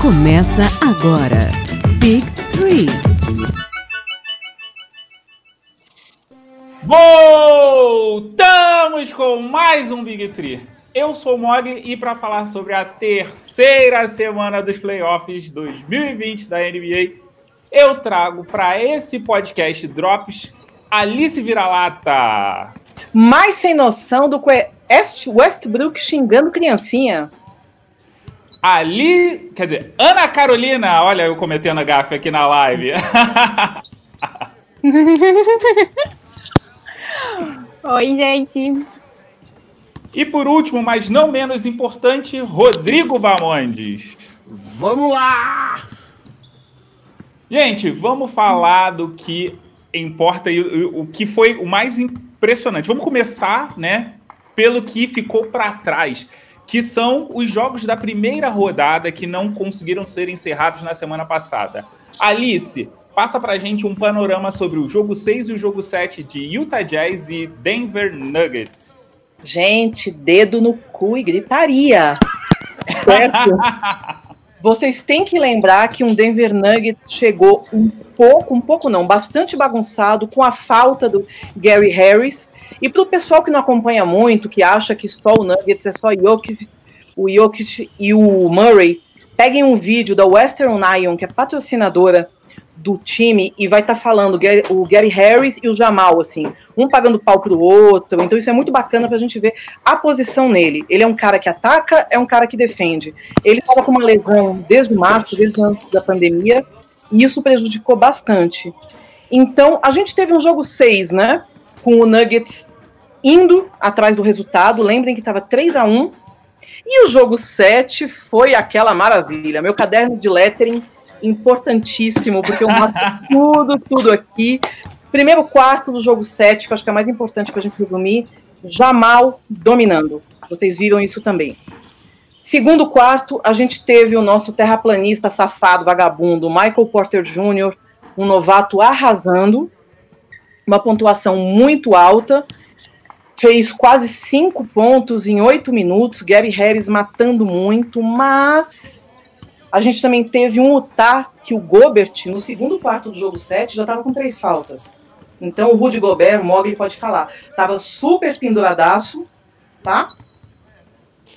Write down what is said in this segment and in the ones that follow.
Começa agora. Big Three. Voltamos com mais um Big Tree. Eu sou o Mogli e para falar sobre a terceira semana dos playoffs 2020 da NBA, eu trago para esse podcast Drops Alice Vira-Lata. Mais sem noção do que Westbrook xingando criancinha. Ali, quer dizer, Ana Carolina, olha eu cometendo a gafe aqui na live. Oi, gente. E por último, mas não menos importante, Rodrigo Bamondes. Vamos lá! Gente, vamos falar do que importa e o que foi o mais impressionante. Vamos começar, né, pelo que ficou para trás, que são os jogos da primeira rodada que não conseguiram ser encerrados na semana passada. Alice, passa pra gente um panorama sobre o jogo 6 e o jogo 7 de Utah Jazz e Denver Nuggets. Gente, dedo no cu e gritaria. Vocês têm que lembrar que um Denver Nuggets chegou um pouco, um pouco não, bastante bagunçado com a falta do Gary Harris. E para o pessoal que não acompanha muito, que acha que só o Nuggets é só Jokic, o Jokic e o Murray, peguem um vídeo da Western Union, que é patrocinadora do time e vai estar tá falando o Gary Harris e o Jamal, assim, um pagando pau pro outro. Então isso é muito bacana pra gente ver a posição nele. Ele é um cara que ataca, é um cara que defende. Ele estava com uma lesão desde março, desde antes da pandemia, e isso prejudicou bastante. Então, a gente teve um jogo 6, né? Com o Nuggets indo atrás do resultado. Lembrem que estava 3 a 1 E o jogo 7 foi aquela maravilha. Meu caderno de lettering importantíssimo, porque eu mostro tudo, tudo aqui. Primeiro quarto do jogo 7, que eu acho que é mais importante para a gente resumir, Jamal dominando. Vocês viram isso também. Segundo quarto, a gente teve o nosso terraplanista safado, vagabundo, Michael Porter Jr., um novato arrasando, uma pontuação muito alta, fez quase cinco pontos em oito minutos, Gary Harris matando muito, mas a gente também teve um Utah que o Gobert, no segundo quarto do jogo 7, já estava com três faltas. Então o Rudy Gobert, o Mogli pode falar, estava super penduradaço, tá?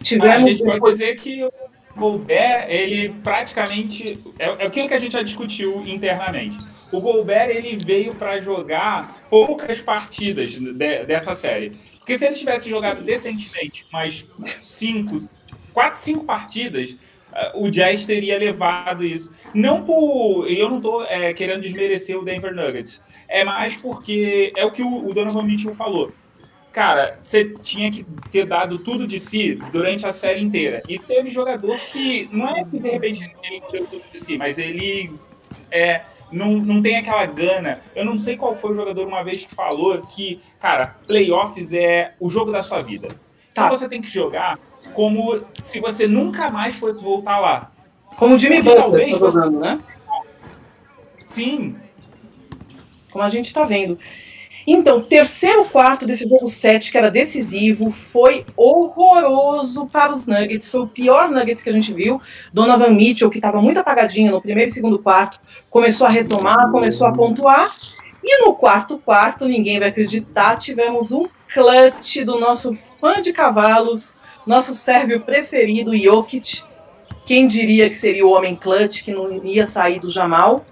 Tivemos... Ah, a gente pode dizer que o Gobert, ele praticamente... É, é aquilo que a gente já discutiu internamente. O Gobert, ele veio para jogar poucas partidas de, dessa série. Porque se ele tivesse jogado decentemente mais cinco, quatro, cinco partidas o Jazz teria levado isso. Não por. Eu não estou é, querendo desmerecer o Denver Nuggets. É mais porque é o que o, o Donovan Mitchell falou. Cara, você tinha que ter dado tudo de si durante a série inteira. E teve jogador que. Não é que de repente ele deu tudo de si, mas ele. É, não, não tem aquela gana. Eu não sei qual foi o jogador uma vez que falou que, cara, playoffs é o jogo da sua vida. Então tá. você tem que jogar como se você nunca mais fosse voltar lá. Como o Jimmy Butler talvez tá jogando, né? Sim. Como a gente está vendo. Então, terceiro quarto desse jogo 7, que era decisivo, foi horroroso para os Nuggets. Foi o pior Nuggets que a gente viu. Donovan Mitchell, que estava muito apagadinho no primeiro e segundo quarto, começou a retomar, começou a pontuar. E no quarto quarto, ninguém vai acreditar, tivemos um clutch do nosso fã de cavalos, nosso sérvio preferido, Jokic. Quem diria que seria o homem clutch que não ia sair do Jamal?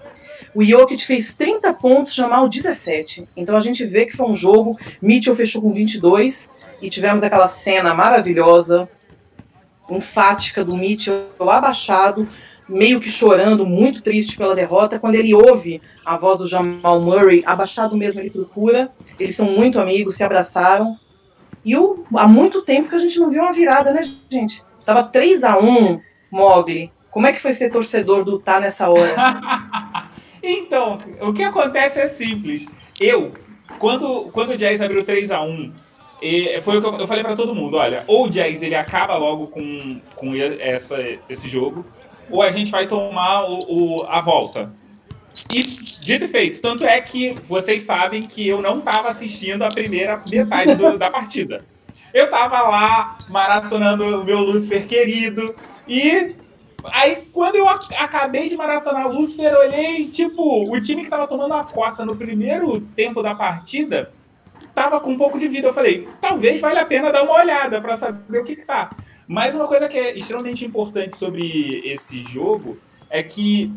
O Jokic fez 30 pontos, Jamal 17. Então a gente vê que foi um jogo. Mitchell fechou com 22 e tivemos aquela cena maravilhosa, enfática do Mitchell abaixado, meio que chorando, muito triste pela derrota. Quando ele ouve a voz do Jamal Murray, abaixado mesmo, ele procura. Eles são muito amigos, se abraçaram. E o, há muito tempo que a gente não viu uma virada, né, gente? Tava 3 a 1 Mogli. Como é que foi ser torcedor do Tá nessa hora? então, o que acontece é simples. Eu, quando, quando o Jazz abriu 3 a 1 foi o que eu, falei para todo mundo, olha, ou o Jazz ele acaba logo com, com essa, esse jogo, ou a gente vai tomar o, o, a volta. E dito e feito, tanto é que vocês sabem que eu não estava assistindo a primeira metade do, da partida. Eu estava lá maratonando o meu Lucifer querido e Aí, quando eu acabei de maratonar o Lucifer, eu olhei, tipo, o time que tava tomando a costa no primeiro tempo da partida tava com um pouco de vida. Eu falei, talvez valha a pena dar uma olhada para saber o que, que tá. Mas uma coisa que é extremamente importante sobre esse jogo é que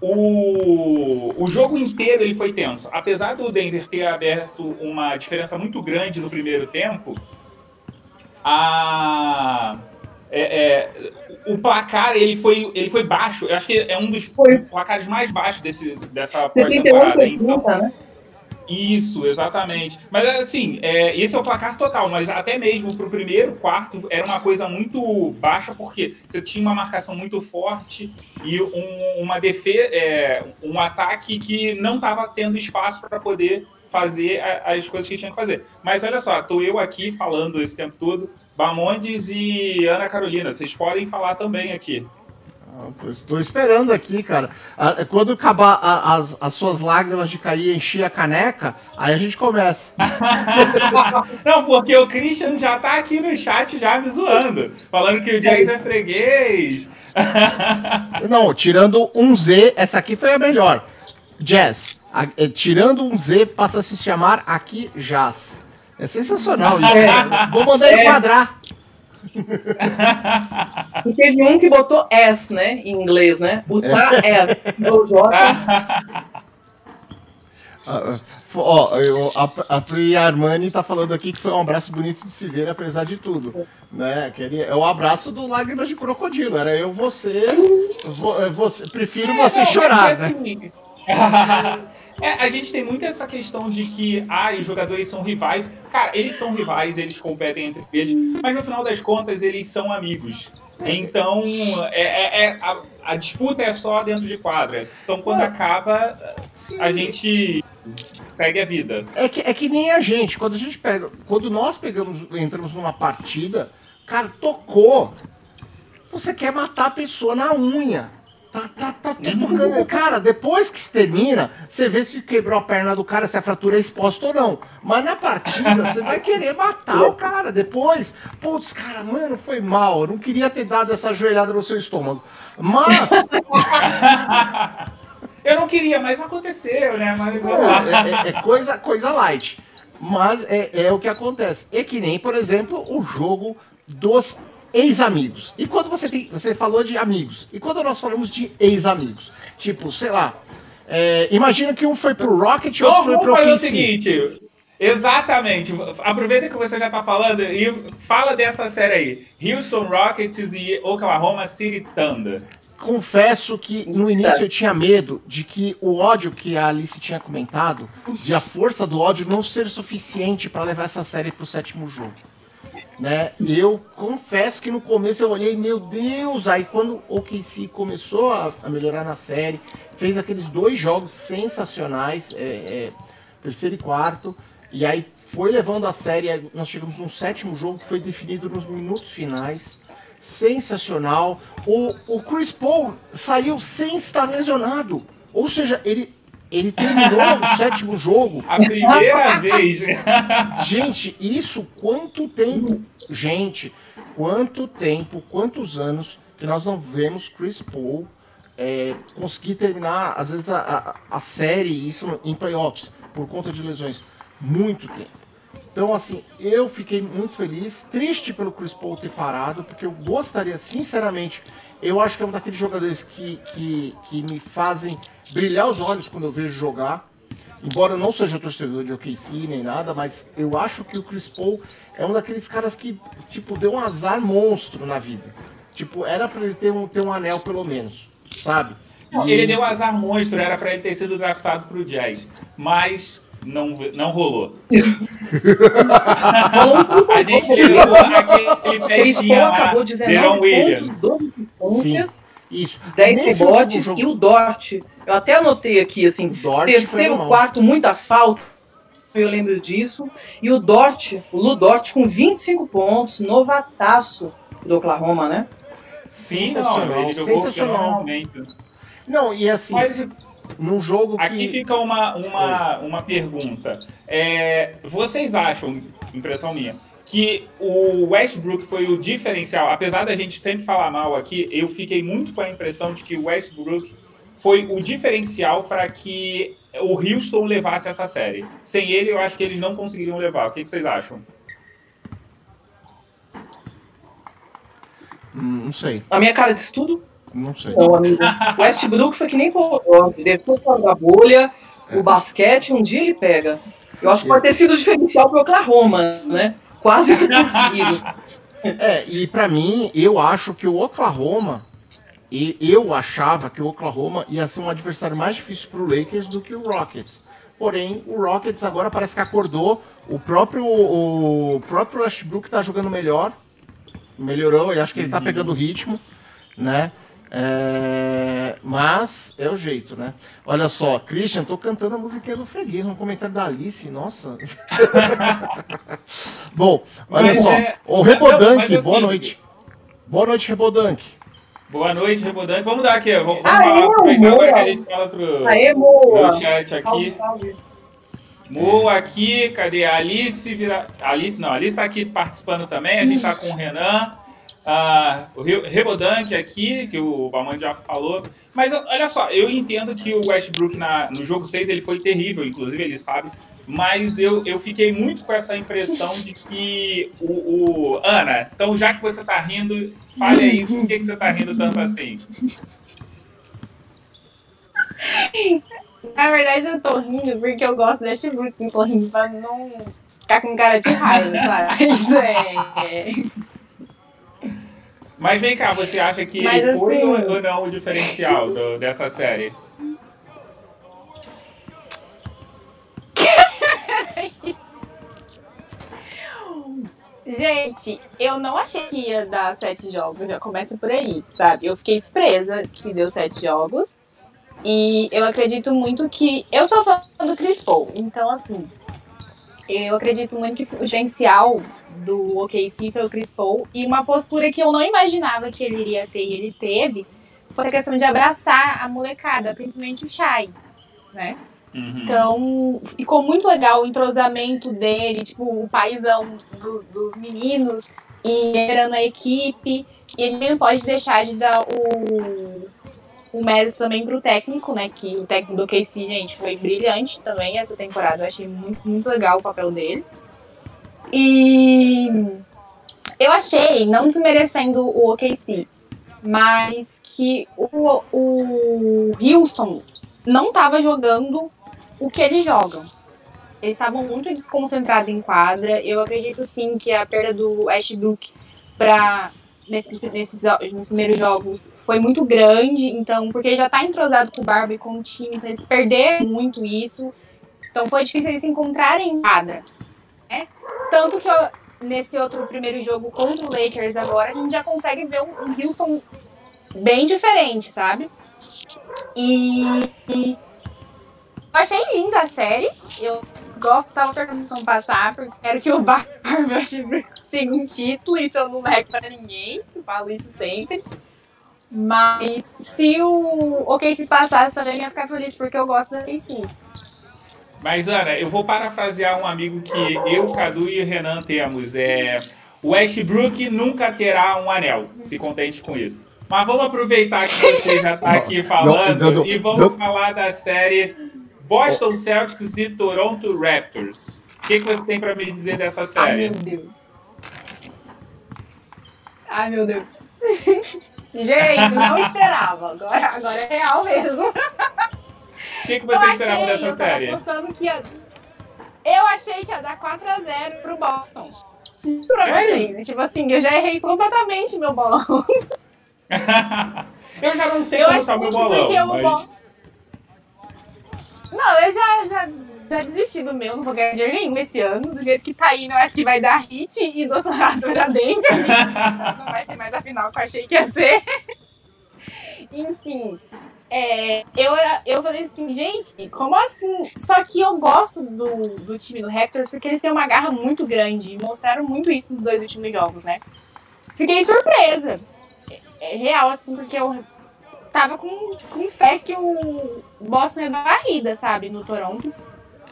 o, o jogo inteiro ele foi tenso. Apesar do Denver ter aberto uma diferença muito grande no primeiro tempo, a, é, é, o placar ele foi, ele foi baixo. Eu acho que é um dos foi. placares mais baixos desse, dessa pós-temporada. Então, né? Isso, exatamente. Mas assim, é, esse é o placar total, mas até mesmo para o primeiro quarto era uma coisa muito baixa, porque você tinha uma marcação muito forte e um, uma defesa, é, um ataque que não estava tendo espaço para poder fazer as coisas que tinha que fazer. Mas olha só, estou eu aqui falando esse tempo todo, Bamondes e Ana Carolina, vocês podem falar também aqui. Estou esperando aqui, cara. Quando acabar as, as suas lágrimas de cair encher a caneca, aí a gente começa. Não, porque o Christian já tá aqui no chat já me zoando, falando que o Jazz é freguês. Não, tirando um Z, essa aqui foi a melhor. Jazz, a, é, tirando um Z, passa a se chamar aqui Jazz. É sensacional isso. É. Vou mandar ele quadrar. e teve um que botou S, né? Em inglês, né? Botar é. S. O J. Ah, ó, eu, a, a Pri Armani tá falando aqui que foi um abraço bonito de se ver, apesar de tudo. Né? Queria, é o abraço do Lágrimas de Crocodilo. Era eu, você. Vo, é, você prefiro você é, chorar. Né? Assim, É, a gente tem muito essa questão de que ah, os jogadores são rivais. Cara, eles são rivais, eles competem entre eles, mas no final das contas eles são amigos. Então, é, é, é a, a, disputa é só dentro de quadra. Então, quando acaba, a gente pega a vida. É que, é que nem a gente. Quando a gente pega. Quando nós pegamos, entramos numa partida, cara, tocou. Você quer matar a pessoa na unha. Tá, tá, tá, tocando. Cara, depois que se termina, você vê se quebrou a perna do cara, se a fratura é exposta ou não. Mas na partida, você vai querer matar o cara depois. Putz, cara, mano, foi mal. Eu não queria ter dado essa joelhada no seu estômago. Mas. Eu não queria, mas aconteceu, né? Mas, é, é, é, coisa, coisa light. Mas é, é o que acontece. É que nem, por exemplo, o jogo dos ex-amigos. E quando você tem. Você falou de amigos. E quando nós falamos de ex-amigos? Tipo, sei lá. É, imagina que um foi pro Rocket e outro foi pro fazer o seguinte. Exatamente. Aproveita que você já está falando e fala dessa série aí. Houston Rockets e Oklahoma City Thunder. Confesso que no início eu tinha medo de que o ódio que a Alice tinha comentado, de a força do ódio não ser suficiente para levar essa série para o sétimo jogo né? Eu confesso que no começo eu olhei, meu Deus, aí quando o KC começou a, a, melhorar na série, fez aqueles dois jogos sensacionais, é, é, terceiro e quarto, e aí foi levando a série, nós chegamos num sétimo jogo que foi definido nos minutos finais, sensacional. O, o Chris Paul saiu sem estar lesionado, ou seja, ele ele terminou o sétimo jogo. A primeira vez. Gente, isso quanto tempo? Gente, quanto tempo, quantos anos que nós não vemos Chris Paul é, conseguir terminar, às vezes, a, a, a série, isso em playoffs, por conta de lesões. Muito tempo. Então, assim, eu fiquei muito feliz, triste pelo Chris Paul ter parado, porque eu gostaria, sinceramente, eu acho que é um daqueles jogadores que, que, que me fazem brilhar os olhos quando eu vejo jogar. Embora eu não seja torcedor de OKC nem nada, mas eu acho que o Chris Paul é um daqueles caras que, tipo, deu um azar monstro na vida. Tipo, era para ele ter um, ter um anel pelo menos, sabe? Não, ele deu um azar monstro, era para ele ter sido draftado pro Jazz. Mas não, não rolou. a gente levou aquele pecinha lá, acabou 19 Williams. Sim. Isso. 10 rebotes e o Dort. Eu até anotei aqui, assim, terceiro, quarto, muita falta. Eu lembro disso. E o Dort, o Lu Dort, com 25 pontos, novataço do Oklahoma, né? Sim, sensacional. Não, ele jogou sensacional. Não, e assim, Mas, num jogo que... Aqui fica uma, uma, uma pergunta. É, vocês acham, impressão minha, que o Westbrook foi o diferencial. Apesar da gente sempre falar mal aqui, eu fiquei muito com a impressão de que o Westbrook foi o diferencial para que o Houston levasse essa série. Sem ele, eu acho que eles não conseguiriam levar. O que, que vocês acham? Hum, não sei. A minha cara de estudo? Não sei. Não, Westbrook foi que nem o depois da bolha, o basquete, um dia ele pega. Eu acho que pode ter sido diferencial para o Oklahoma, né? Quase que conseguiram. É, e para mim, eu acho que o Oklahoma, e eu achava que o Oklahoma ia ser um adversário mais difícil para o Lakers do que o Rockets. Porém, o Rockets agora parece que acordou. O próprio, o próprio Westbrook está jogando melhor. Melhorou, eu acho que ele está pegando o ritmo, né? É, mas é o jeito, né? Olha só, Christian, tô cantando a musiquinha do freguês, um comentário da Alice, nossa. Bom, olha Mas só, é- o é o boa noite. Boa noite, Rebodank. Boa noite, Rebodante. Vamos dar aqui, vamos, vamos Aê, falar, aproveitar agora que a Moa. gente fala pro, Aê, pro chat aqui. Salve. Mo aqui, cadê a Alice? Vira... Alice não, a Alice está aqui participando também. A gente está com o Renan, ah, o Re- Rebodank aqui, que o Balman já falou. Mas olha só, eu entendo que o Westbrook na, no jogo 6 ele foi terrível, inclusive ele sabe. Mas eu, eu fiquei muito com essa impressão de que o, o- Ana, então já que você tá rindo, fale aí por que, que você tá rindo tanto assim. Na verdade, eu tô rindo porque eu gosto desse Westbrook. Eu tô rindo pra não ficar com cara de raiva, sabe? Isso é. Mas vem cá, você acha que Mas, ele foi assim- ou ou não o diferencial do- dessa série? Gente, eu não achei que ia dar sete jogos, já começa por aí, sabe? Eu fiquei surpresa que deu sete jogos. E eu acredito muito que. Eu sou fã do Chris Paul, então assim. Eu acredito muito que o diferencial do OKC foi o Chris Paul. E uma postura que eu não imaginava que ele iria ter e ele teve foi a questão de abraçar a molecada, principalmente o Shai, né? Uhum. Então, ficou muito legal o entrosamento dele, tipo, o paizão dos, dos meninos e liderando a equipe. E a gente não pode deixar de dar o, o mérito também pro técnico, né? Que o técnico do KC, gente, foi brilhante também essa temporada. Eu achei muito, muito legal o papel dele. E eu achei, não desmerecendo o OKC, mas que o, o Houston não estava jogando o que eles jogam. Eles estavam muito desconcentrados em quadra. Eu acredito sim que a perda do Ashbrook para nesses, nesses, nesses primeiros jogos foi muito grande. Então, porque ele já tá entrosado com o Barba e com o time, então eles perderam muito isso. Então foi difícil eles se encontrarem em quadra. Né? Tanto que eu- nesse outro primeiro jogo contra o Lakers agora, a gente já consegue ver um, Houston bem diferente, sabe? E, eu achei linda a série. Eu gosto, tava pra passar, porque quero que o Barba consiga um título, isso eu não nego pra ninguém, eu falo isso sempre. Mas se o OKC passasse também, eu ia ficar feliz, porque eu gosto do OKC. Mas, Ana, eu vou parafrasear um amigo que eu, Cadu e o Renan temos. É, o Westbrook nunca terá um anel. Se contente com isso. Mas vamos aproveitar que você já está aqui falando não, não, e vamos não. falar da série Boston Celtics e Toronto Raptors. O que, que você tem para me dizer dessa Ai, série? meu Deus. Ai, meu Deus. Gente, não esperava. Agora, agora é real mesmo. O que, que você eu esperava achei, dessa eu série? apostando que ia... Eu achei que ia dar 4x0 pro Boston. Pra Sério? vocês. Tipo assim, eu já errei completamente meu bolão. eu já não sei Eu como tá o meu bolão, porque o mas... bol- Não, eu já, já, já desisti do meu, não vou ganhar dinheiro nenhum esse ano. Do jeito que tá indo, eu acho que vai dar hit e do Dourado vai dar Denver. não vai ser mais a final que eu achei que ia ser. Enfim, é, eu, eu falei assim, gente, como assim? Só que eu gosto do, do time do Raptors porque eles têm uma garra muito grande e mostraram muito isso nos dois últimos jogos, né? Fiquei surpresa. É, é real, assim, porque eu tava com, com fé que o Boston ia dar varrida, sabe, no Toronto.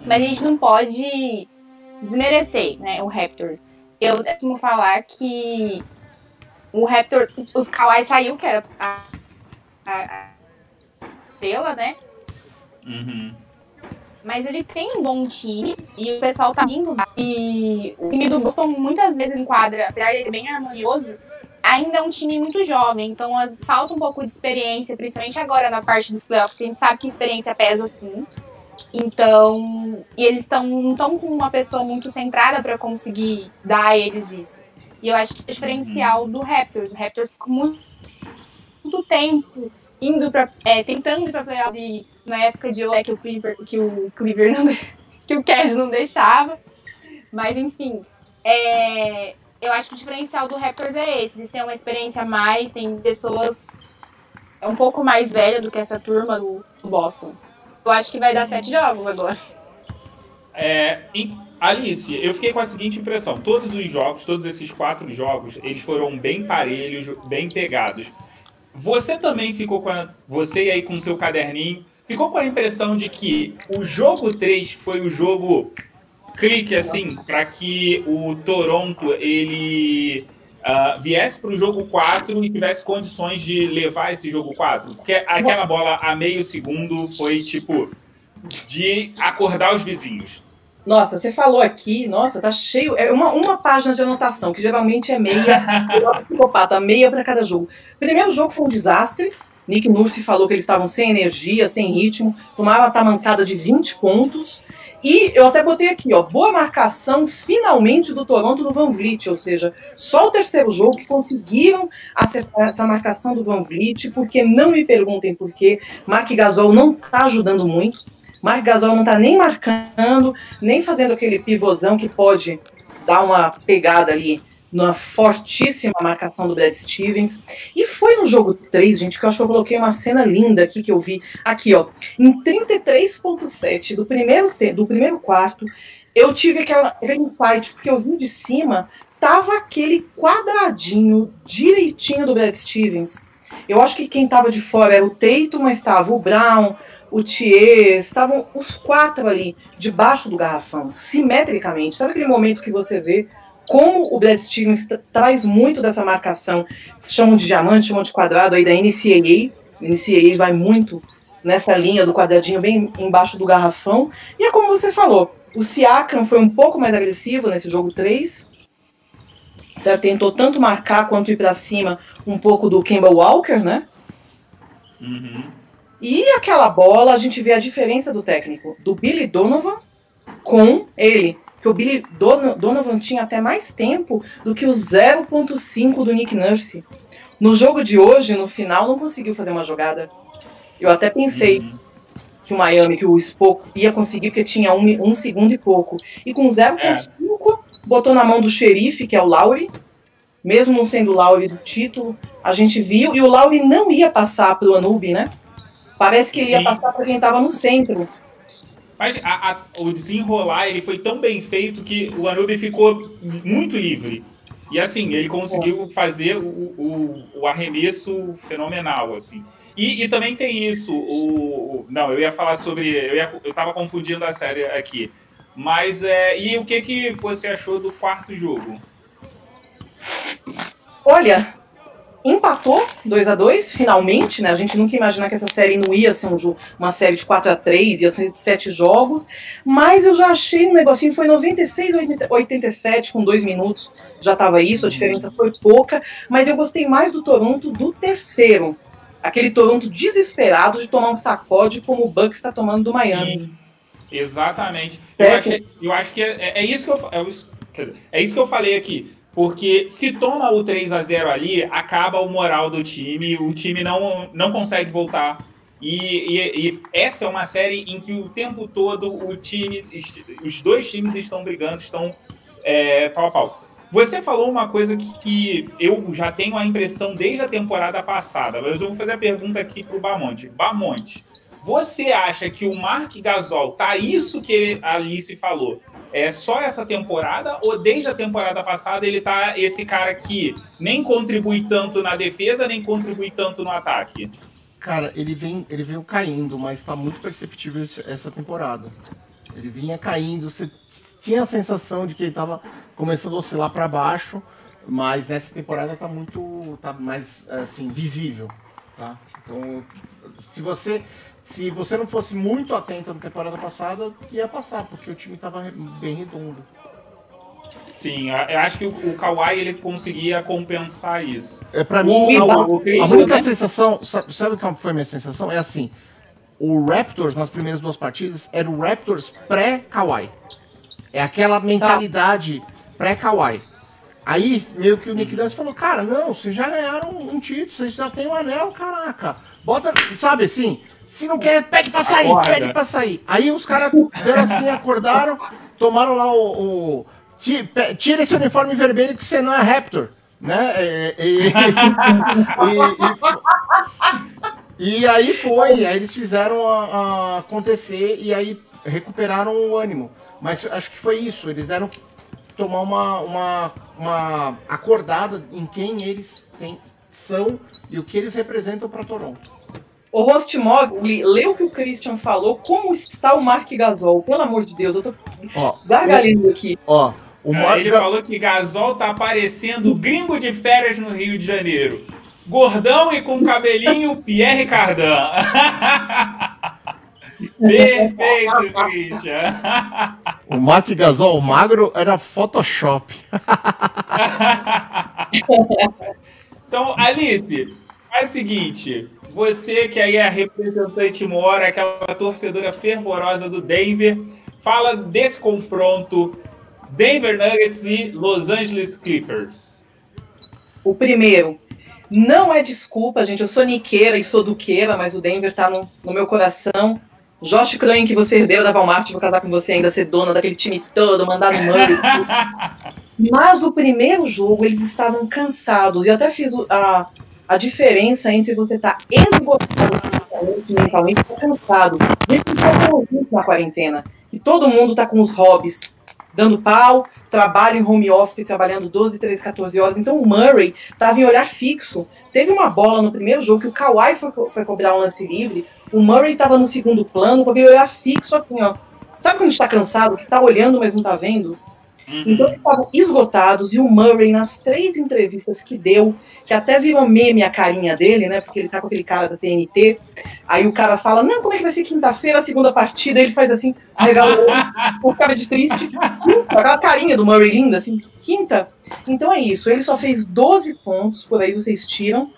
Mas a gente não pode desmerecer, né, o Raptors. eu costumo falar que o Raptors, os, Kawhi saiu, que era a, a estrela, né? Uhum. Mas ele tem um bom time e o pessoal tá indo. E o time do Boston muitas vezes enquadra, apesar de ser bem harmonioso, ainda é um time muito jovem. Então falta um pouco de experiência, principalmente agora na parte dos playoffs, porque a gente sabe que experiência pesa sim. Então, e eles estão não estão com uma pessoa muito centrada para conseguir dar a eles isso. E eu acho que é o diferencial do Raptors. O Raptors ficou muito, muito tempo indo para é, tentando ir para playoffs e na época de Olé que o Cleaver, que o Cleaver não, que o Cavs não deixava. Mas enfim, é, eu acho que o diferencial do Raptors é esse. Eles têm uma experiência a mais, tem pessoas um pouco mais velha do que essa turma do Boston. Eu acho que vai dar sete jogos agora. É, Alice, eu fiquei com a seguinte impressão: todos os jogos, todos esses quatro jogos, eles foram bem parelhos, bem pegados. Você também ficou com a, você aí com seu caderninho, ficou com a impressão de que o jogo 3 foi o jogo clique assim para que o Toronto ele uh, viesse para o jogo 4 e tivesse condições de levar esse jogo 4? Porque aquela bola a meio segundo foi tipo de acordar os vizinhos. Nossa, você falou aqui, nossa, tá cheio. É uma, uma página de anotação, que geralmente é meia, psicopata, meia para cada jogo. Primeiro jogo foi um desastre. Nick Nurse falou que eles estavam sem energia, sem ritmo, tomaram uma tamancada de 20 pontos. E eu até botei aqui, ó, boa marcação finalmente do Toronto no Van Vliet, ou seja, só o terceiro jogo que conseguiram acertar essa marcação do Van Vliet, porque não me perguntem por quê, Mark Gasol não tá ajudando muito. Mark Gasol não tá nem marcando, nem fazendo aquele pivôzão que pode dar uma pegada ali numa fortíssima marcação do Brad Stevens. E foi no jogo 3, gente, que eu acho que eu coloquei uma cena linda aqui que eu vi. Aqui, ó. Em 33.7 do primeiro, do primeiro quarto, eu tive aquela, aquele insight, porque eu vim de cima, tava aquele quadradinho direitinho do Brad Stevens. Eu acho que quem tava de fora era o Teito, mas estava o Brown, o Thier, estavam os quatro ali, debaixo do garrafão, simetricamente. Sabe aquele momento que você vê como o Brad Stevens traz muito dessa marcação, chamam de diamante, chamam de quadrado aí da NCAA, a NCAA vai muito nessa linha do quadradinho bem embaixo do garrafão, e é como você falou, o Siakam foi um pouco mais agressivo nesse jogo 3, certo? Tentou tanto marcar quanto ir para cima um pouco do Kemba Walker, né? Uhum. E aquela bola, a gente vê a diferença do técnico, do Billy Donovan com ele que o Billy Donovan tinha até mais tempo do que o 0.5 do Nick Nurse. No jogo de hoje, no final, não conseguiu fazer uma jogada. Eu até pensei uhum. que o Miami, que o Spock ia conseguir, porque tinha um, um segundo e pouco. E com 0.5, é. botou na mão do xerife, que é o Lowry. Mesmo não sendo o Lowry do título, a gente viu. E o Lowry não ia passar para o Anub, né? Parece que ele ia passar para quem estava no centro. Mas a, a, o desenrolar ele foi tão bem feito que o Anubi ficou muito livre. E assim, ele conseguiu fazer o, o, o arremesso fenomenal. Assim. E, e, também tem isso. O, não, eu ia falar sobre. Eu, ia, eu tava confundindo a série aqui. Mas é, e o que, que você achou do quarto jogo? Olha, empatou 2 a 2 finalmente, né? A gente nunca imaginar que essa série não ia ser um, uma série de 4 a 3 ia ser de 7 jogos, mas eu já achei um negocinho, foi 96 87 com 2 minutos, já estava isso, a diferença foi pouca, mas eu gostei mais do Toronto do terceiro. Aquele Toronto desesperado de tomar um sacode como o Bucks está tomando do Miami. Sim, exatamente. Eu, achei, eu, acho que é, é, é isso que eu é, é isso que eu falei aqui porque se toma o 3 a 0 ali, acaba o moral do time, o time não, não consegue voltar. E, e, e, essa é uma série em que o tempo todo o time, os dois times estão brigando, estão é, pau a pau. Você falou uma coisa que, que, eu já tenho a impressão desde a temporada passada, mas eu vou fazer a pergunta aqui para o Bamonte. Bamonte, você acha que o Mark Gasol tá isso que a Alice falou? é só essa temporada ou desde a temporada passada ele tá esse cara que nem contribui tanto na defesa, nem contribui tanto no ataque? Cara, ele vem, ele veio caindo, mas tá muito perceptível essa temporada. Ele vinha caindo, você tinha a sensação de que ele estava começando a oscilar para baixo, mas nessa temporada está muito, tá mais assim visível, tá? Então, se você se você não fosse muito atento na temporada passada, ia passar, porque o time estava bem redondo. Sim, eu acho que o, Kawhi ele conseguia compensar isso. É, para mim, a, a, a, única né? sensação, sabe, qual foi a minha sensação? É assim, o Raptors nas primeiras duas partidas era o Raptors pré-Kawhi. É aquela mentalidade tá. pré-Kawhi. Aí meio que o Nick Nurse falou, cara, não, vocês já ganharam um título, vocês já têm um anel, caraca. Bota, sabe assim, se não quer, pede pra sair, Acorda. pede pra sair. Aí os caras deram assim, acordaram, tomaram lá o, o tira esse uniforme vermelho que você não é Raptor, né? E, e, e, e, aí foi, aí eles fizeram a, a acontecer e aí recuperaram o ânimo. Mas acho que foi isso, eles deram que tomar uma, uma, uma acordada em quem eles têm, são e o que eles representam para Toronto. O Host Mogli, lê o que o Christian falou, como está o Mark Gasol, pelo amor de Deus, eu tô ó, gargalhando aqui. Ó, o Mark... Ele falou que Gasol tá aparecendo gringo de férias no Rio de Janeiro. Gordão e com cabelinho Pierre Cardan. Perfeito, Christian. O Mark Gasol magro era Photoshop. então, Alice, é o seguinte. Você que aí é a representante mora, aquela torcedora fervorosa do Denver, fala desse confronto Denver Nuggets e Los Angeles Clippers. O primeiro, não é desculpa, gente. Eu sou niqueira e sou duqueira, mas o Denver tá no, no meu coração. Josh Klein, que você herdeu da Walmart, vou casar com você ainda, ser dona daquele time todo, mandar no Murray. mas o primeiro jogo, eles estavam cansados. E eu até fiz a, a diferença entre você estar tá esgotado mentalmente e cansado. Gente, na quarentena. E todo mundo tá com os hobbies dando pau, trabalho em home office, trabalhando 12, 13, 14 horas. Então o Murray estava em olhar fixo. Teve uma bola no primeiro jogo que o Kawhi foi, foi cobrar um lance livre, o Murray estava no segundo plano, com aquele olhar fixo assim, ó. Sabe quando a gente está cansado, que está olhando, mas não está vendo? Uhum. Então eles estavam esgotados e o Murray, nas três entrevistas que deu, que até virou meme a carinha dele, né? Porque ele tá com aquele cara da TNT. Aí o cara fala: Não, como é que vai ser quinta-feira, a segunda partida? Ele faz assim, arregala o cara de triste. Quinta, aquela carinha do Murray linda, assim, quinta. Então é isso. Ele só fez 12 pontos, por aí vocês tiram.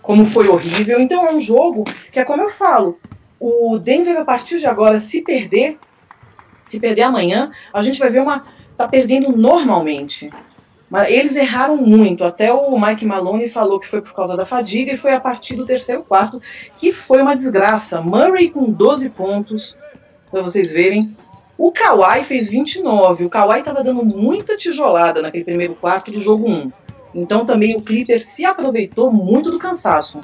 Como foi horrível. Então é um jogo que é como eu falo. O Denver, a partir de agora, se perder, se perder amanhã, a gente vai ver uma tá perdendo normalmente. Mas eles erraram muito. Até o Mike Maloney falou que foi por causa da fadiga e foi a partir do terceiro quarto que foi uma desgraça. Murray com 12 pontos, para vocês verem. O Kawhi fez 29. O Kawhi estava dando muita tijolada naquele primeiro quarto do jogo 1. Então também o Clipper se aproveitou muito do cansaço.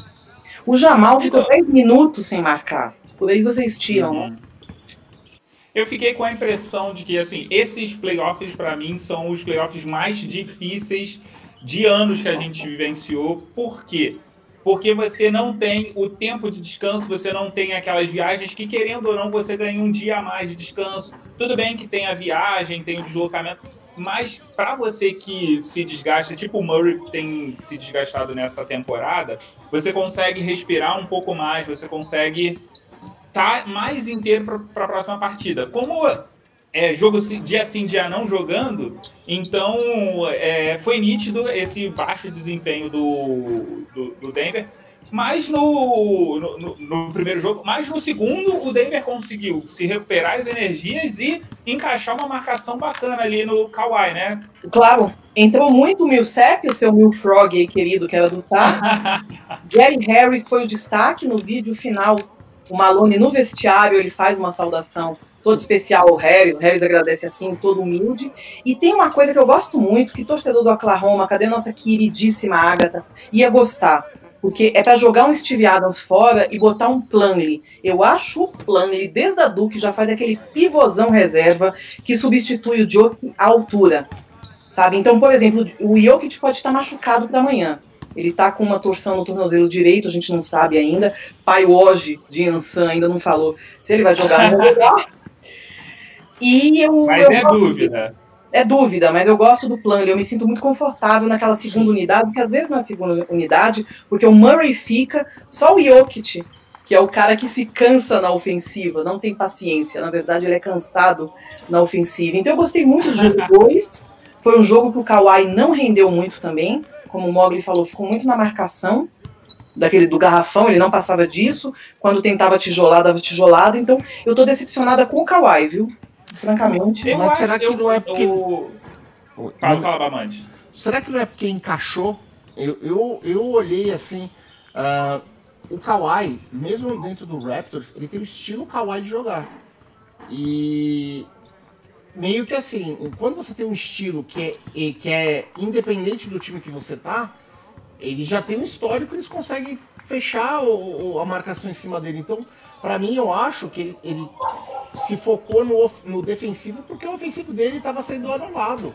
O Jamal ficou 10 minutos sem marcar. Por aí vocês tiram, uhum. Eu fiquei com a impressão de que, assim, esses playoffs, para mim, são os playoffs mais difíceis de anos que a gente vivenciou. Por quê? Porque você não tem o tempo de descanso, você não tem aquelas viagens que, querendo ou não, você ganha um dia a mais de descanso. Tudo bem que tem a viagem, tem o deslocamento, mas para você que se desgasta, tipo o Murray tem se desgastado nessa temporada, você consegue respirar um pouco mais, você consegue tá mais inteiro para a próxima partida. Como é jogo dia sim, dia não jogando, então é, foi nítido esse baixo desempenho do, do, do Denver. Mas no, no, no, primeiro jogo, mas no segundo, o Denver conseguiu se recuperar as energias e encaixar uma marcação bacana ali no Kawhi, né? Claro, entrou muito o Millsap, o seu Milfrog aí, querido, que era do Tá. Gary Harris foi o destaque no vídeo final o Malone no vestiário, ele faz uma saudação todo especial ao Harry, o Harry agradece assim, todo humilde. E tem uma coisa que eu gosto muito, que torcedor do Oklahoma, cadê nossa queridíssima Agatha, ia gostar. Porque é para jogar um Steve Adams fora e botar um Plumlee. Eu acho o Plumlee, desde a Duke, já faz aquele pivôzão reserva que substitui o Jokic à altura. Sabe? Então, por exemplo, o Jokic pode estar machucado para amanhã. Ele está com uma torção no tornozelo direito, a gente não sabe ainda. Pai hoje de Ansan ainda não falou se ele vai jogar ou não jogar. E eu, mas eu é dúvida. É dúvida, mas eu gosto do plano. Eu me sinto muito confortável naquela segunda unidade, porque às vezes na segunda unidade, porque o Murray fica, só o Jokic, que é o cara que se cansa na ofensiva, não tem paciência. Na verdade, ele é cansado na ofensiva. Então eu gostei muito do jogo 2. Foi um jogo que o Kawhi não rendeu muito também. Como o Mogli falou, ficou muito na marcação daquele do garrafão, ele não passava disso. Quando tentava tijolar, dava tijolada. Então, eu tô decepcionada com o Kawhi, viu? Francamente. Eu Mas será que eu, não é porque- eu- Fala, fala, Bamante. Será que não é porque encaixou? Eu, eu, eu olhei assim. ah, o Kawhi, mesmo dentro do Raptors, ele tem o estilo Kawhi de jogar. E meio que assim, quando você tem um estilo que é, que é independente do time que você tá, ele já tem um histórico, eles conseguem fechar o- o- a marcação em cima dele. Então, pra mim, eu acho que ele, ele se focou no, no defensivo porque o ofensivo dele estava sendo anulado.